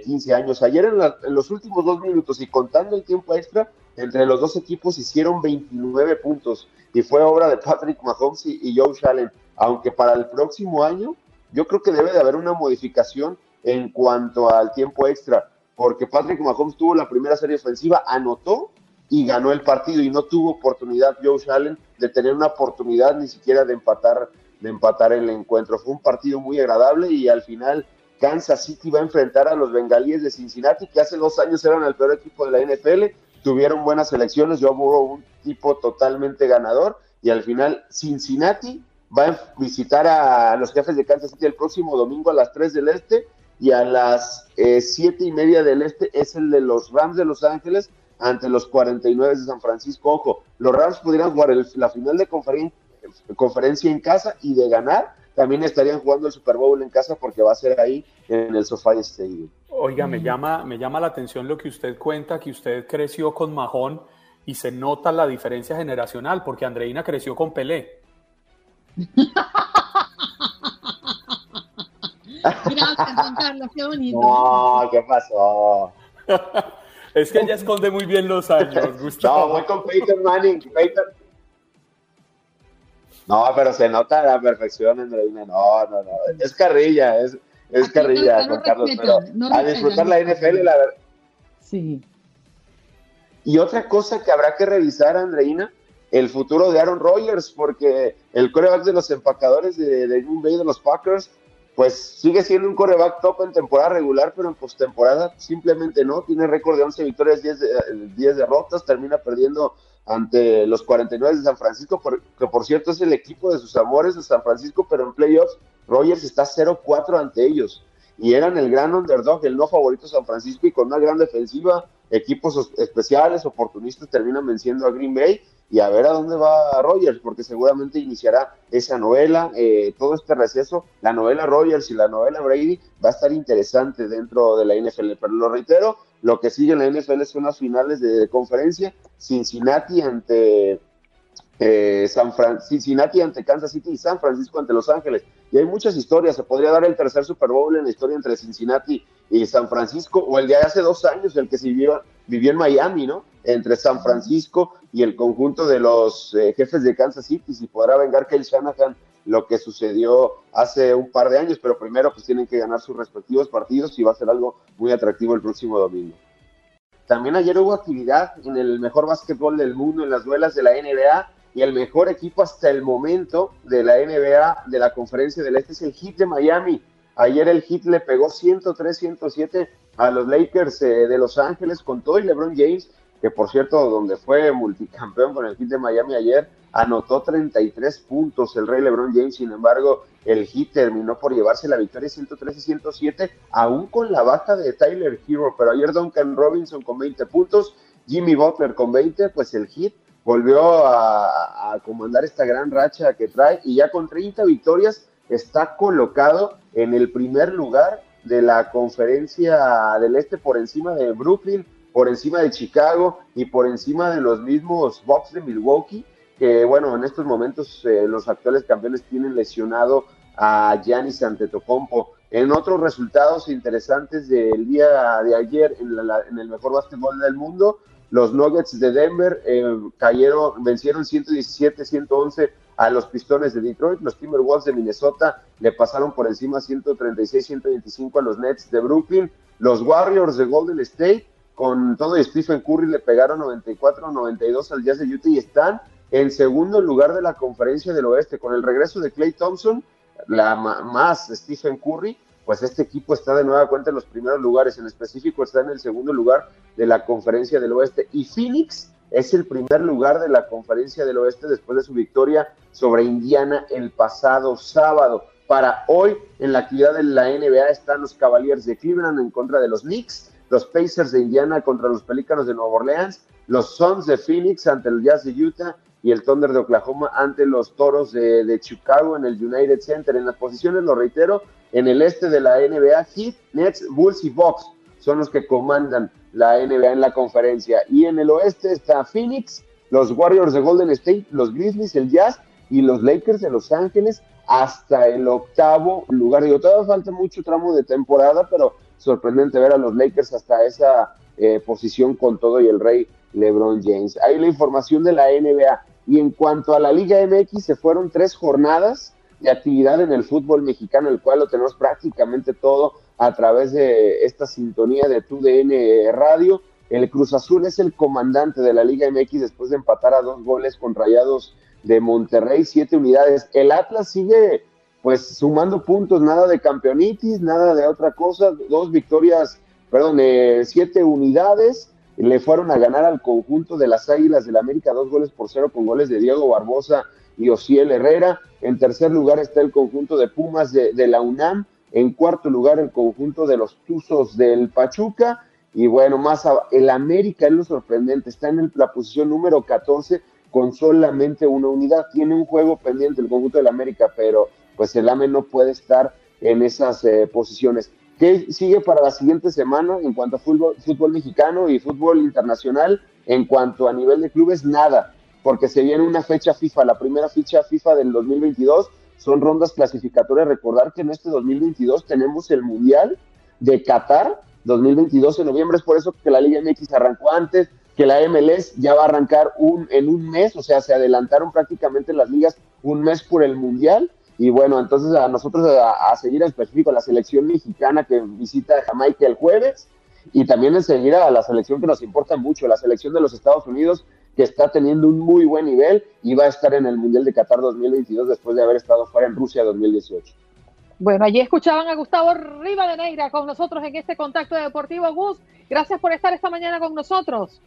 15 eh, años. Ayer en, los últimos dos minutos y contando el tiempo extra, entre los dos equipos hicieron 29 puntos y fue obra de Patrick Mahomes y, Joe Allen. Aunque para el próximo año yo creo que debe de haber una modificación en cuanto al tiempo extra, porque Patrick Mahomes tuvo la primera serie ofensiva, anotó y ganó el partido y no tuvo oportunidad Joe Allen de tener una oportunidad ni siquiera de empatar de empatar el encuentro. Fue un partido muy agradable y al final Kansas City va a enfrentar a los bengalíes de Cincinnati, que hace dos años eran el peor equipo de la NFL, tuvieron buenas elecciones, yo hubo un tipo totalmente ganador y al final Cincinnati va a visitar a los jefes de Kansas City el próximo domingo a las 3 del este y a las eh, siete y media del este es el de los Rams de Los Ángeles ante los 49 de San Francisco. Ojo, los Rams podrían jugar la final de conferencia en casa y de ganar también estarían jugando el Super Bowl en casa porque va a ser ahí en el SoFi Stadium. Oiga, me llama, me llama la atención lo que usted cuenta, que usted creció con Mahón y se nota la diferencia generacional, porque Andreina creció con Pelé. Gracias, Juan Carlos, qué bonito. No, ¿qué pasó? es que ella esconde muy bien los años, Gustavo. No, voy con Peyton Manning. Peyton, no, pero se nota la perfección, Andreina. No, no, no. Es carrilla, es, es carrilla, Juan Carlos. pero a disfrutar la NFL, la verdad. Sí. Y otra cosa que habrá que revisar, Andreina, el futuro de Aaron Rodgers, porque el coreback de los empacadores de, de Green Bay de los Packers, pues sigue siendo un coreback top en temporada regular, pero en postemporada simplemente no. Tiene récord de 11 victorias, 10, 10 derrotas, termina perdiendo ante los 49 de San Francisco, que por cierto es el equipo de sus amores de San Francisco, pero en playoffs Rogers está 0-4 ante ellos. Y eran el gran underdog, el no favorito San Francisco, y con una gran defensiva, equipos especiales, oportunistas terminan venciendo a Green Bay. Y a ver a dónde va Rogers, porque seguramente iniciará esa novela, eh, todo este receso, la novela Rogers y la novela Brady va a estar interesante dentro de la NFL. Pero lo reitero, lo que sigue en la NFL son las finales de conferencia. Cincinnati ante eh, San Cincinnati ante Kansas City y San Francisco ante Los Ángeles. Y hay muchas historias. Se podría dar el tercer Super Bowl en la historia entre Cincinnati y San Francisco, o el de hace dos años, el que se vivió, vivió en Miami, ¿no? Entre San Francisco y el conjunto de los eh, jefes de Kansas City. Si podrá vengar Kyle Shanahan lo que sucedió hace un par de años, pero primero pues tienen que ganar sus respectivos partidos y va a ser algo muy atractivo el próximo domingo. También ayer hubo actividad en el mejor básquetbol del mundo, en las duelas de la NBA, y el mejor equipo hasta el momento de la NBA de la conferencia del Este es el Heat de Miami. Ayer el Heat le pegó 103-107 a los Lakers eh, de Los Ángeles con todo y LeBron James, que por cierto, donde fue multicampeón con el Heat de Miami ayer, anotó 33 puntos el Rey LeBron James, sin embargo, el Heat terminó por llevarse la victoria 113-107, aún con la baja de Tyler Hero, pero ayer Duncan Robinson con 20 puntos, Jimmy Butler con 20, pues el Heat volvió a, a comandar esta gran racha que trae y ya con 30 victorias está colocado en el primer lugar de la conferencia del este por encima de Brooklyn, por encima de Chicago y por encima de los mismos Bucks de Milwaukee que bueno, en estos momentos eh, los actuales campeones tienen lesionado a Giannis Antetokounmpo. En otros resultados interesantes del día de ayer en, el mejor básquetbol del mundo, los Nuggets de Denver eh, cayeron, vencieron 117-111 a los Pistones de Detroit, los Timberwolves de Minnesota le pasaron por encima 136-125 a los Nets de Brooklyn, los Warriors de Golden State con todo y Stephen Curry le pegaron 94-92 al Jazz de Utah y están en segundo lugar de la conferencia del oeste. Con el regreso de Clay Thompson, la más Stephen Curry, pues este equipo está de nueva cuenta en los primeros lugares, en específico está en el segundo lugar de la conferencia del oeste. Y Phoenix es el primer lugar de la conferencia del oeste después de su victoria sobre Indiana el pasado sábado. Para hoy, en la actividad de la NBA están los Cavaliers de Cleveland en contra de los Knicks, los Pacers de Indiana contra los Pelícanos de Nueva Orleans, los Suns de Phoenix ante el Jazz de Utah y el Thunder de Oklahoma ante los Toros de, Chicago en el United Center. En las posiciones, lo reitero, en el este de la NBA, Heat, Nets, Bulls y Bucks son los que comandan la NBA en la conferencia. Y en el oeste está Phoenix, los Warriors de Golden State, los Grizzlies, el Jazz y los Lakers de Los Ángeles hasta el octavo lugar. Digo, todavía falta mucho tramo de temporada, pero sorprendente ver a los Lakers hasta esa eh, posición con todo y el rey LeBron James. Hay la información de la NBA. Y en cuanto a la Liga MX, se fueron tres jornadas de actividad en el fútbol mexicano, el cual lo tenemos prácticamente todo a través de esta sintonía de TUDN Radio. El Cruz Azul es el comandante de la Liga MX después de empatar a dos goles con Rayados de Monterrey, siete unidades. El Atlas sigue pues sumando puntos, nada de campeonitis, nada de otra cosa, dos victorias, perdón, eh, siete unidades, le fueron a ganar al conjunto de las Águilas del América, dos goles por cero con goles de Diego Barbosa y Ociel Herrera. En tercer lugar está el conjunto de Pumas de, la UNAM, en cuarto lugar el conjunto de los Tuzos del Pachuca, y bueno, más el América es lo sorprendente, está en la posición número 14 con solamente una unidad. Tiene un juego pendiente el conjunto del América, pero pues el AME no puede estar en esas eh, posiciones. ¿Qué sigue para la siguiente semana en cuanto a fútbol, mexicano y fútbol internacional? En cuanto a nivel de clubes, nada, porque se viene una fecha FIFA, la primera fecha FIFA del 2022, son rondas clasificatorias. Recordar que en este 2022 tenemos el Mundial de Qatar 2022 en noviembre, es por eso que la Liga MX arrancó antes, que la MLS ya va a arrancar un, en un mes, o sea, se adelantaron prácticamente las ligas un mes por el Mundial. Y bueno, entonces a nosotros a, seguir en específico la selección mexicana que visita Jamaica el jueves y también en seguir a la selección que nos importa mucho, la selección de los Estados Unidos que está teniendo un muy buen nivel y va a estar en el Mundial de Qatar 2022 después de haber estado fuera en Rusia 2018. Bueno, allí escuchaban a Gustavo Rivadeneira con nosotros en este contacto deportivo. Gus, gracias por estar esta mañana con nosotros.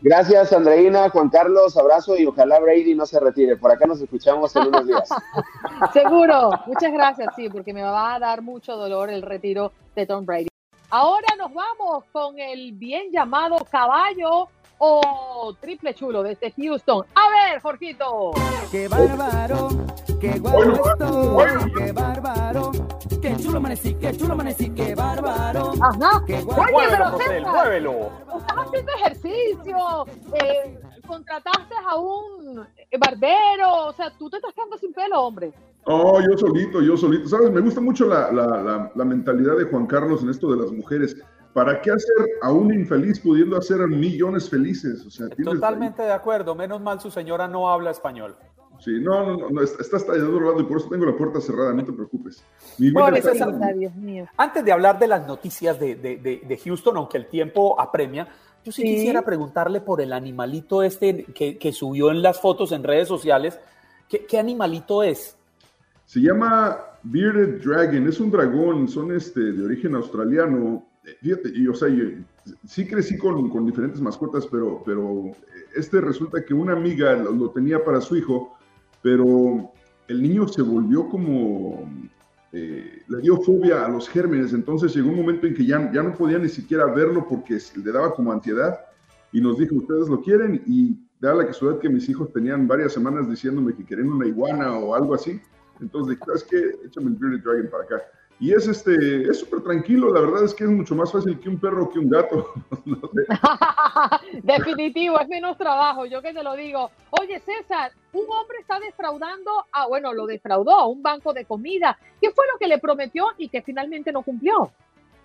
Gracias, Andreina, Juan Carlos, abrazo y ojalá Brady no se retire. Por acá nos escuchamos en unos días. Seguro, muchas gracias, sí, porque me va a dar mucho dolor el retiro de Tom Brady. Ahora nos vamos con el bien llamado caballo o triple chulo desde Houston. A ver, Jorgito. ¡Qué bárbaro! ¡Qué guapo estoy! ¡Qué bárbaro! ¡Qué chulo amanecí! ¡Qué chulo amanecí! ¡Qué bárbaro! Ajá. ¡Qué guapo! Muévelo, José, muévelo. Estás haciendo ejercicio. Eh, contrataste a un barbero. O sea, tú te estás quedando sin pelo, hombre. Oh, yo solito, yo solito. Sabes, me gusta mucho la, la, la, la mentalidad de Juan Carlos en esto de las mujeres. ¿Para qué hacer a un infeliz pudiendo hacer a millones felices? O sea, Totalmente de acuerdo. Menos mal su señora no habla español. Sí, no, no, no, está hasta allá otro lado y por eso tengo la puerta cerrada, no te preocupes. Bueno, Dios mío. Antes de hablar de las noticias de, de, de, Houston, aunque el tiempo apremia, yo sí, quisiera preguntarle por el animalito este que, que, subió en las fotos en redes sociales. ¿Qué, ¿Qué, animalito es? Se llama Bearded Dragon, es un dragón, son este, de origen australiano fíjate, y, o sea, sí crecí con, con, diferentes mascotas, pero, pero este resulta que una amiga lo, tenía para su hijo, pero el niño se volvió como, eh, le dio fobia a los gérmenes, entonces llegó un momento en que ya, ya no podía ni siquiera verlo porque le daba como ansiedad y nos dijo, ustedes lo quieren y da la casualidad que mis hijos tenían varias semanas diciéndome que querían una iguana o algo así, entonces dije, ¿sabes qué? Échame el Bearded Dragon para acá. Y es este, es súper tranquilo, la verdad es que es mucho más fácil que un perro que un gato. Definitivo, es menos trabajo, yo que te lo digo. Oye, César, un hombre está defraudando a, bueno, lo defraudó a un banco de comida. ¿Qué fue lo que le prometió y que finalmente no cumplió?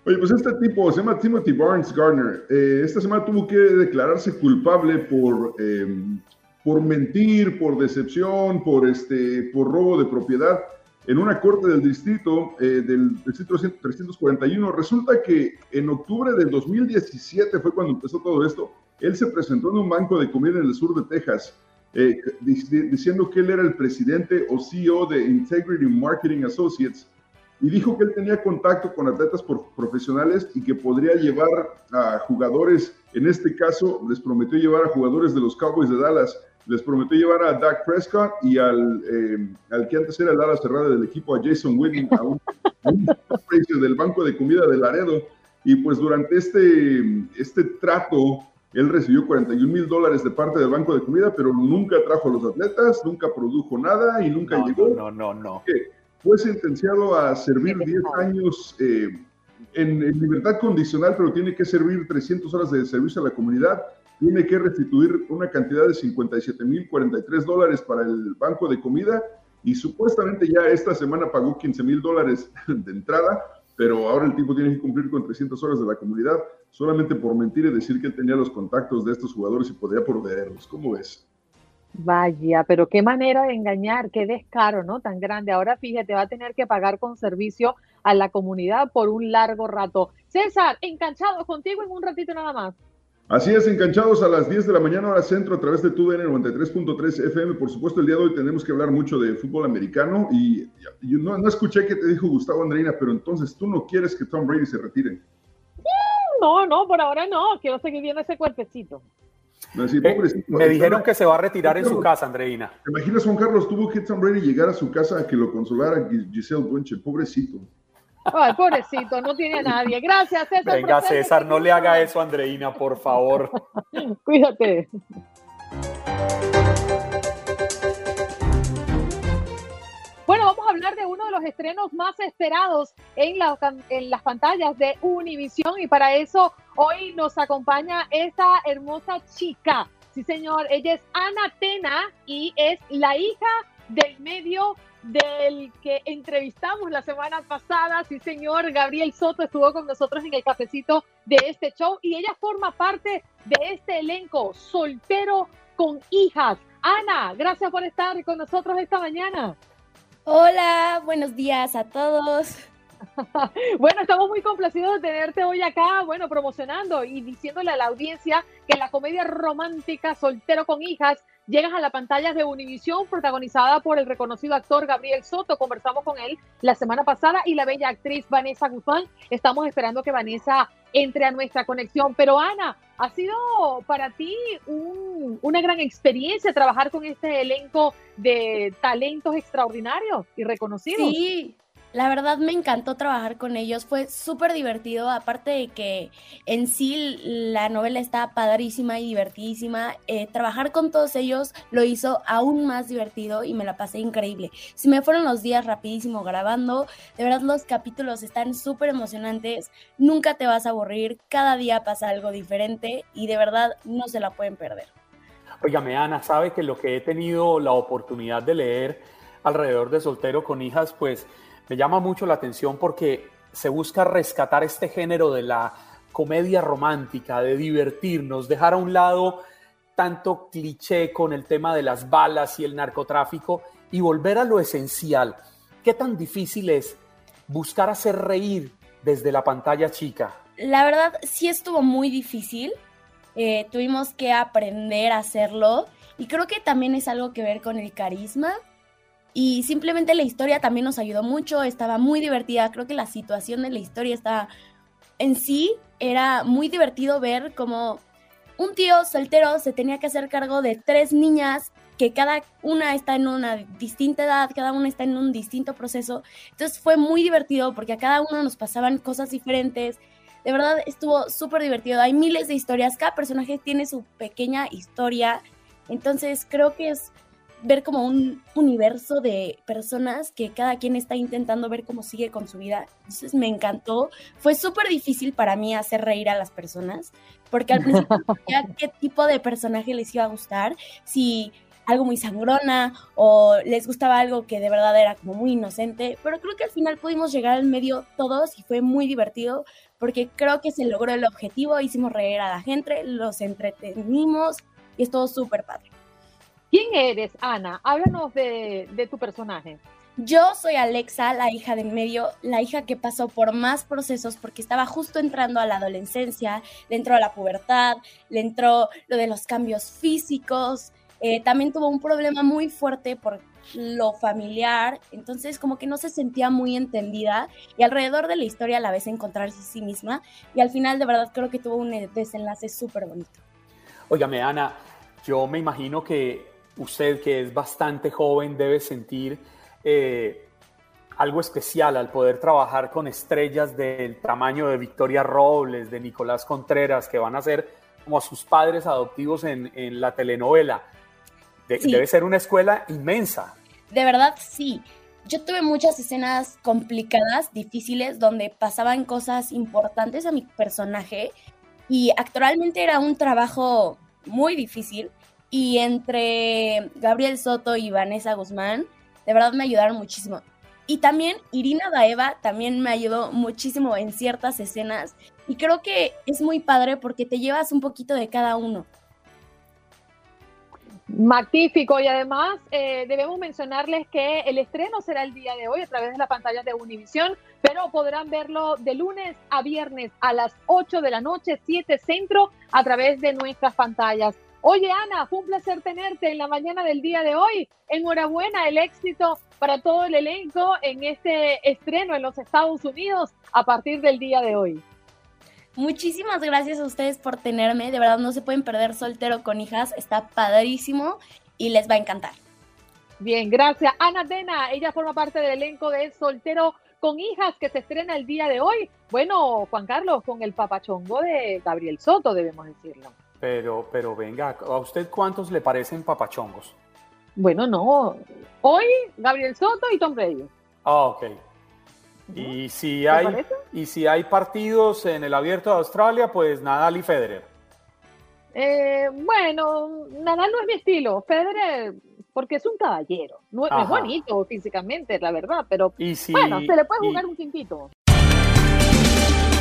Oye, pues este tipo se llama Timothy Barnes Gardner. Eh, esta semana tuvo que declararse culpable por, em, por mentir, por decepción, por, este, por robo de propiedad en una corte del distrito, eh, del distrito 341. Resulta que en octubre del 2017 fue cuando empezó todo esto. Él se presentó en un banco de comida en el sur de Texas, eh, diciendo que él era el presidente o CEO de Integrity Marketing Associates y dijo que él tenía contacto con atletas profesionales y que podría llevar a jugadores, en este caso les prometió llevar a jugadores de los Cowboys de Dallas les prometió llevar a Dak Prescott y al, eh, al que antes era el ala cerrada del equipo, a Jason Witten, a un, precio del banco de comida de Laredo. Y pues durante este, este trato, él recibió 41 mil dólares de parte del banco de comida, pero nunca trajo a los atletas, nunca produjo nada y nunca llegó. No, no, no. Fue sentenciado a servir 10 años eh, en, en libertad condicional, pero tiene que servir 300 horas de servicio a la comunidad tiene que restituir una cantidad de 57 mil 43 dólares para el banco de comida y supuestamente ya esta semana pagó 15 mil dólares de entrada pero ahora el tipo tiene que cumplir con 300 horas de la comunidad solamente por mentir y decir que tenía los contactos de estos jugadores y podía proveerlos. ¿Cómo ves? Vaya, pero qué manera de engañar, qué descaro, ¿no? Tan grande. Ahora fíjate, va a tener que pagar con servicio a la comunidad por un largo rato. César, enganchado contigo en un ratito nada más. Así es, enganchados a las 10 de la mañana hora centro a través de TUDN 93.3 FM. Por supuesto, el día de hoy tenemos que hablar mucho de fútbol americano y, yo no, no, escuché que te dijo Gustavo Andreina, pero entonces tú no quieres que Tom Brady se retire. No, no, por ahora no. Quiero seguir viendo ese cuerpecito. Eh, me dijeron que se va a retirar en su casa, Andreina. ¿Te imaginas, Juan Carlos, tuvo que Tom Brady llegar a su casa a que lo consolara Giselle Bunche? Pobrecito. Ay, pobrecito, no tiene a nadie. Gracias, César. Venga, César, no le haga eso a Andreina, por favor. Cuídate. Bueno, vamos a hablar de uno de los estrenos más esperados en, en las pantallas de Univision y para eso hoy nos acompaña esta hermosa chica. Sí, señor, ella es Ana Tena y es la hija del medio del que entrevistamos la semana pasada. Sí, señor, Gabriel Soto estuvo con nosotros en el cafecito de este show y ella forma parte de este elenco soltero con hijas. Ana, gracias por estar con nosotros esta mañana. Hola, buenos días a todos. bueno, estamos muy complacidos de tenerte hoy acá, bueno, promocionando y diciéndole a la audiencia que la comedia romántica Soltero con hijas llegas a la pantalla de Univisión, protagonizada por el reconocido actor Gabriel Soto. Conversamos con él la semana pasada y la bella actriz Vanessa Guzmán. Estamos esperando que Vanessa entre a nuestra conexión. Pero Ana, ha sido para ti una gran experiencia trabajar con este elenco de talentos extraordinarios y reconocidos. Sí, la verdad me encantó trabajar con ellos, fue súper divertido, aparte de que en sí la novela está padrísima y divertidísima, eh, trabajar con todos ellos lo hizo aún más divertido y me la pasé increíble. Si me fueron los días rapidísimo grabando, de verdad los capítulos están súper emocionantes, nunca te vas a aburrir, cada día pasa algo diferente y de verdad no se la pueden perder. Óigame, Ana, sabe que lo que he tenido la oportunidad de leer alrededor de Soltero con Hijas, pues me llama mucho la atención porque se busca rescatar este género de la comedia romántica, de divertirnos, dejar a un lado tanto cliché con el tema de las balas y el narcotráfico y volver a lo esencial. ¿Qué tan difícil es buscar hacer reír desde la pantalla chica? La verdad, sí estuvo muy difícil. Eh, tuvimos que aprender a hacerlo y creo que también es algo que ver con el carisma y simplemente la historia también nos ayudó mucho, estaba muy divertida, creo que la situación de la historia estaba en sí, era muy divertido ver cómo un tío soltero se tenía que hacer cargo de tres niñas que cada una está en una distinta edad, cada una está en un distinto proceso. Entonces fue muy divertido porque a cada uno nos pasaban cosas diferentes. De verdad estuvo súper divertido. Hay miles de historias, cada personaje tiene su pequeña historia. Entonces creo que es ver como un universo de personas que cada quien está intentando ver cómo sigue con su vida. Entonces me encantó. Fue súper difícil para mí hacer reír a las personas, porque al principio no sabía qué tipo de personaje les iba a gustar, si algo muy sangrona o les gustaba algo que de verdad era como muy inocente, pero creo que al final pudimos llegar al medio todos y fue muy divertido porque creo que se logró el objetivo, hicimos reír a la gente, los entretenimos y estuvo súper padre. ¿Quién eres, Ana? Háblanos de, tu personaje. Yo soy Alexa, la hija de medio, la hija que pasó por más procesos porque estaba justo entrando a la adolescencia, le entró a la pubertad, le entró lo de los cambios físicos, eh, también tuvo un problema muy fuerte por lo familiar, entonces como que no se sentía muy entendida y alrededor de la historia a la vez encontrarse a sí misma y al final de verdad creo que tuvo un desenlace súper bonito. Óigame Ana, yo me imagino que usted que es bastante joven debe sentir eh, algo especial al poder trabajar con estrellas del tamaño de Victoria Robles, de Nicolás Contreras, que van a ser como sus padres adoptivos en, la telenovela. Debe ser una escuela inmensa. De verdad, sí. Yo tuve muchas escenas complicadas, difíciles, donde pasaban cosas importantes a mi personaje y actualmente era un trabajo muy difícil y entre Gabriel Soto y Vanessa Guzmán, de verdad me ayudaron muchísimo. Y también Irina Daeva también me ayudó muchísimo en ciertas escenas y creo que es muy padre porque te llevas un poquito de cada uno. Magnífico y además eh, debemos mencionarles que el estreno será el día de hoy a través de las pantallas de Univisión, pero podrán verlo de lunes a viernes a las 8 de la noche, 7 centro, a través de nuestras pantallas. Oye Ana, fue un placer tenerte en la mañana del día de hoy. Enhorabuena, el éxito para todo el elenco en este estreno en los Estados Unidos a partir del día de hoy. Muchísimas gracias a ustedes por tenerme. De verdad, no se pueden perder soltero con hijas. Está padrísimo y les va a encantar. Bien, gracias. Ana Dena, ella forma parte del elenco de Soltero con hijas que se estrena el día de hoy. Bueno, Juan Carlos, con el papachongo de Gabriel Soto, debemos decirlo. Pero, pero venga, ¿a usted cuántos le parecen papachongos? Bueno, no. Hoy Gabriel Soto y Tom Brady. Ah, ok. Y si hay y si hay partidos en el Abierto de Australia, pues Nadal y Federer. Eh, bueno, Nadal no es mi estilo. Federer, porque es un caballero. No, es bonito físicamente, la verdad, pero bueno, se le puede jugar un quintito.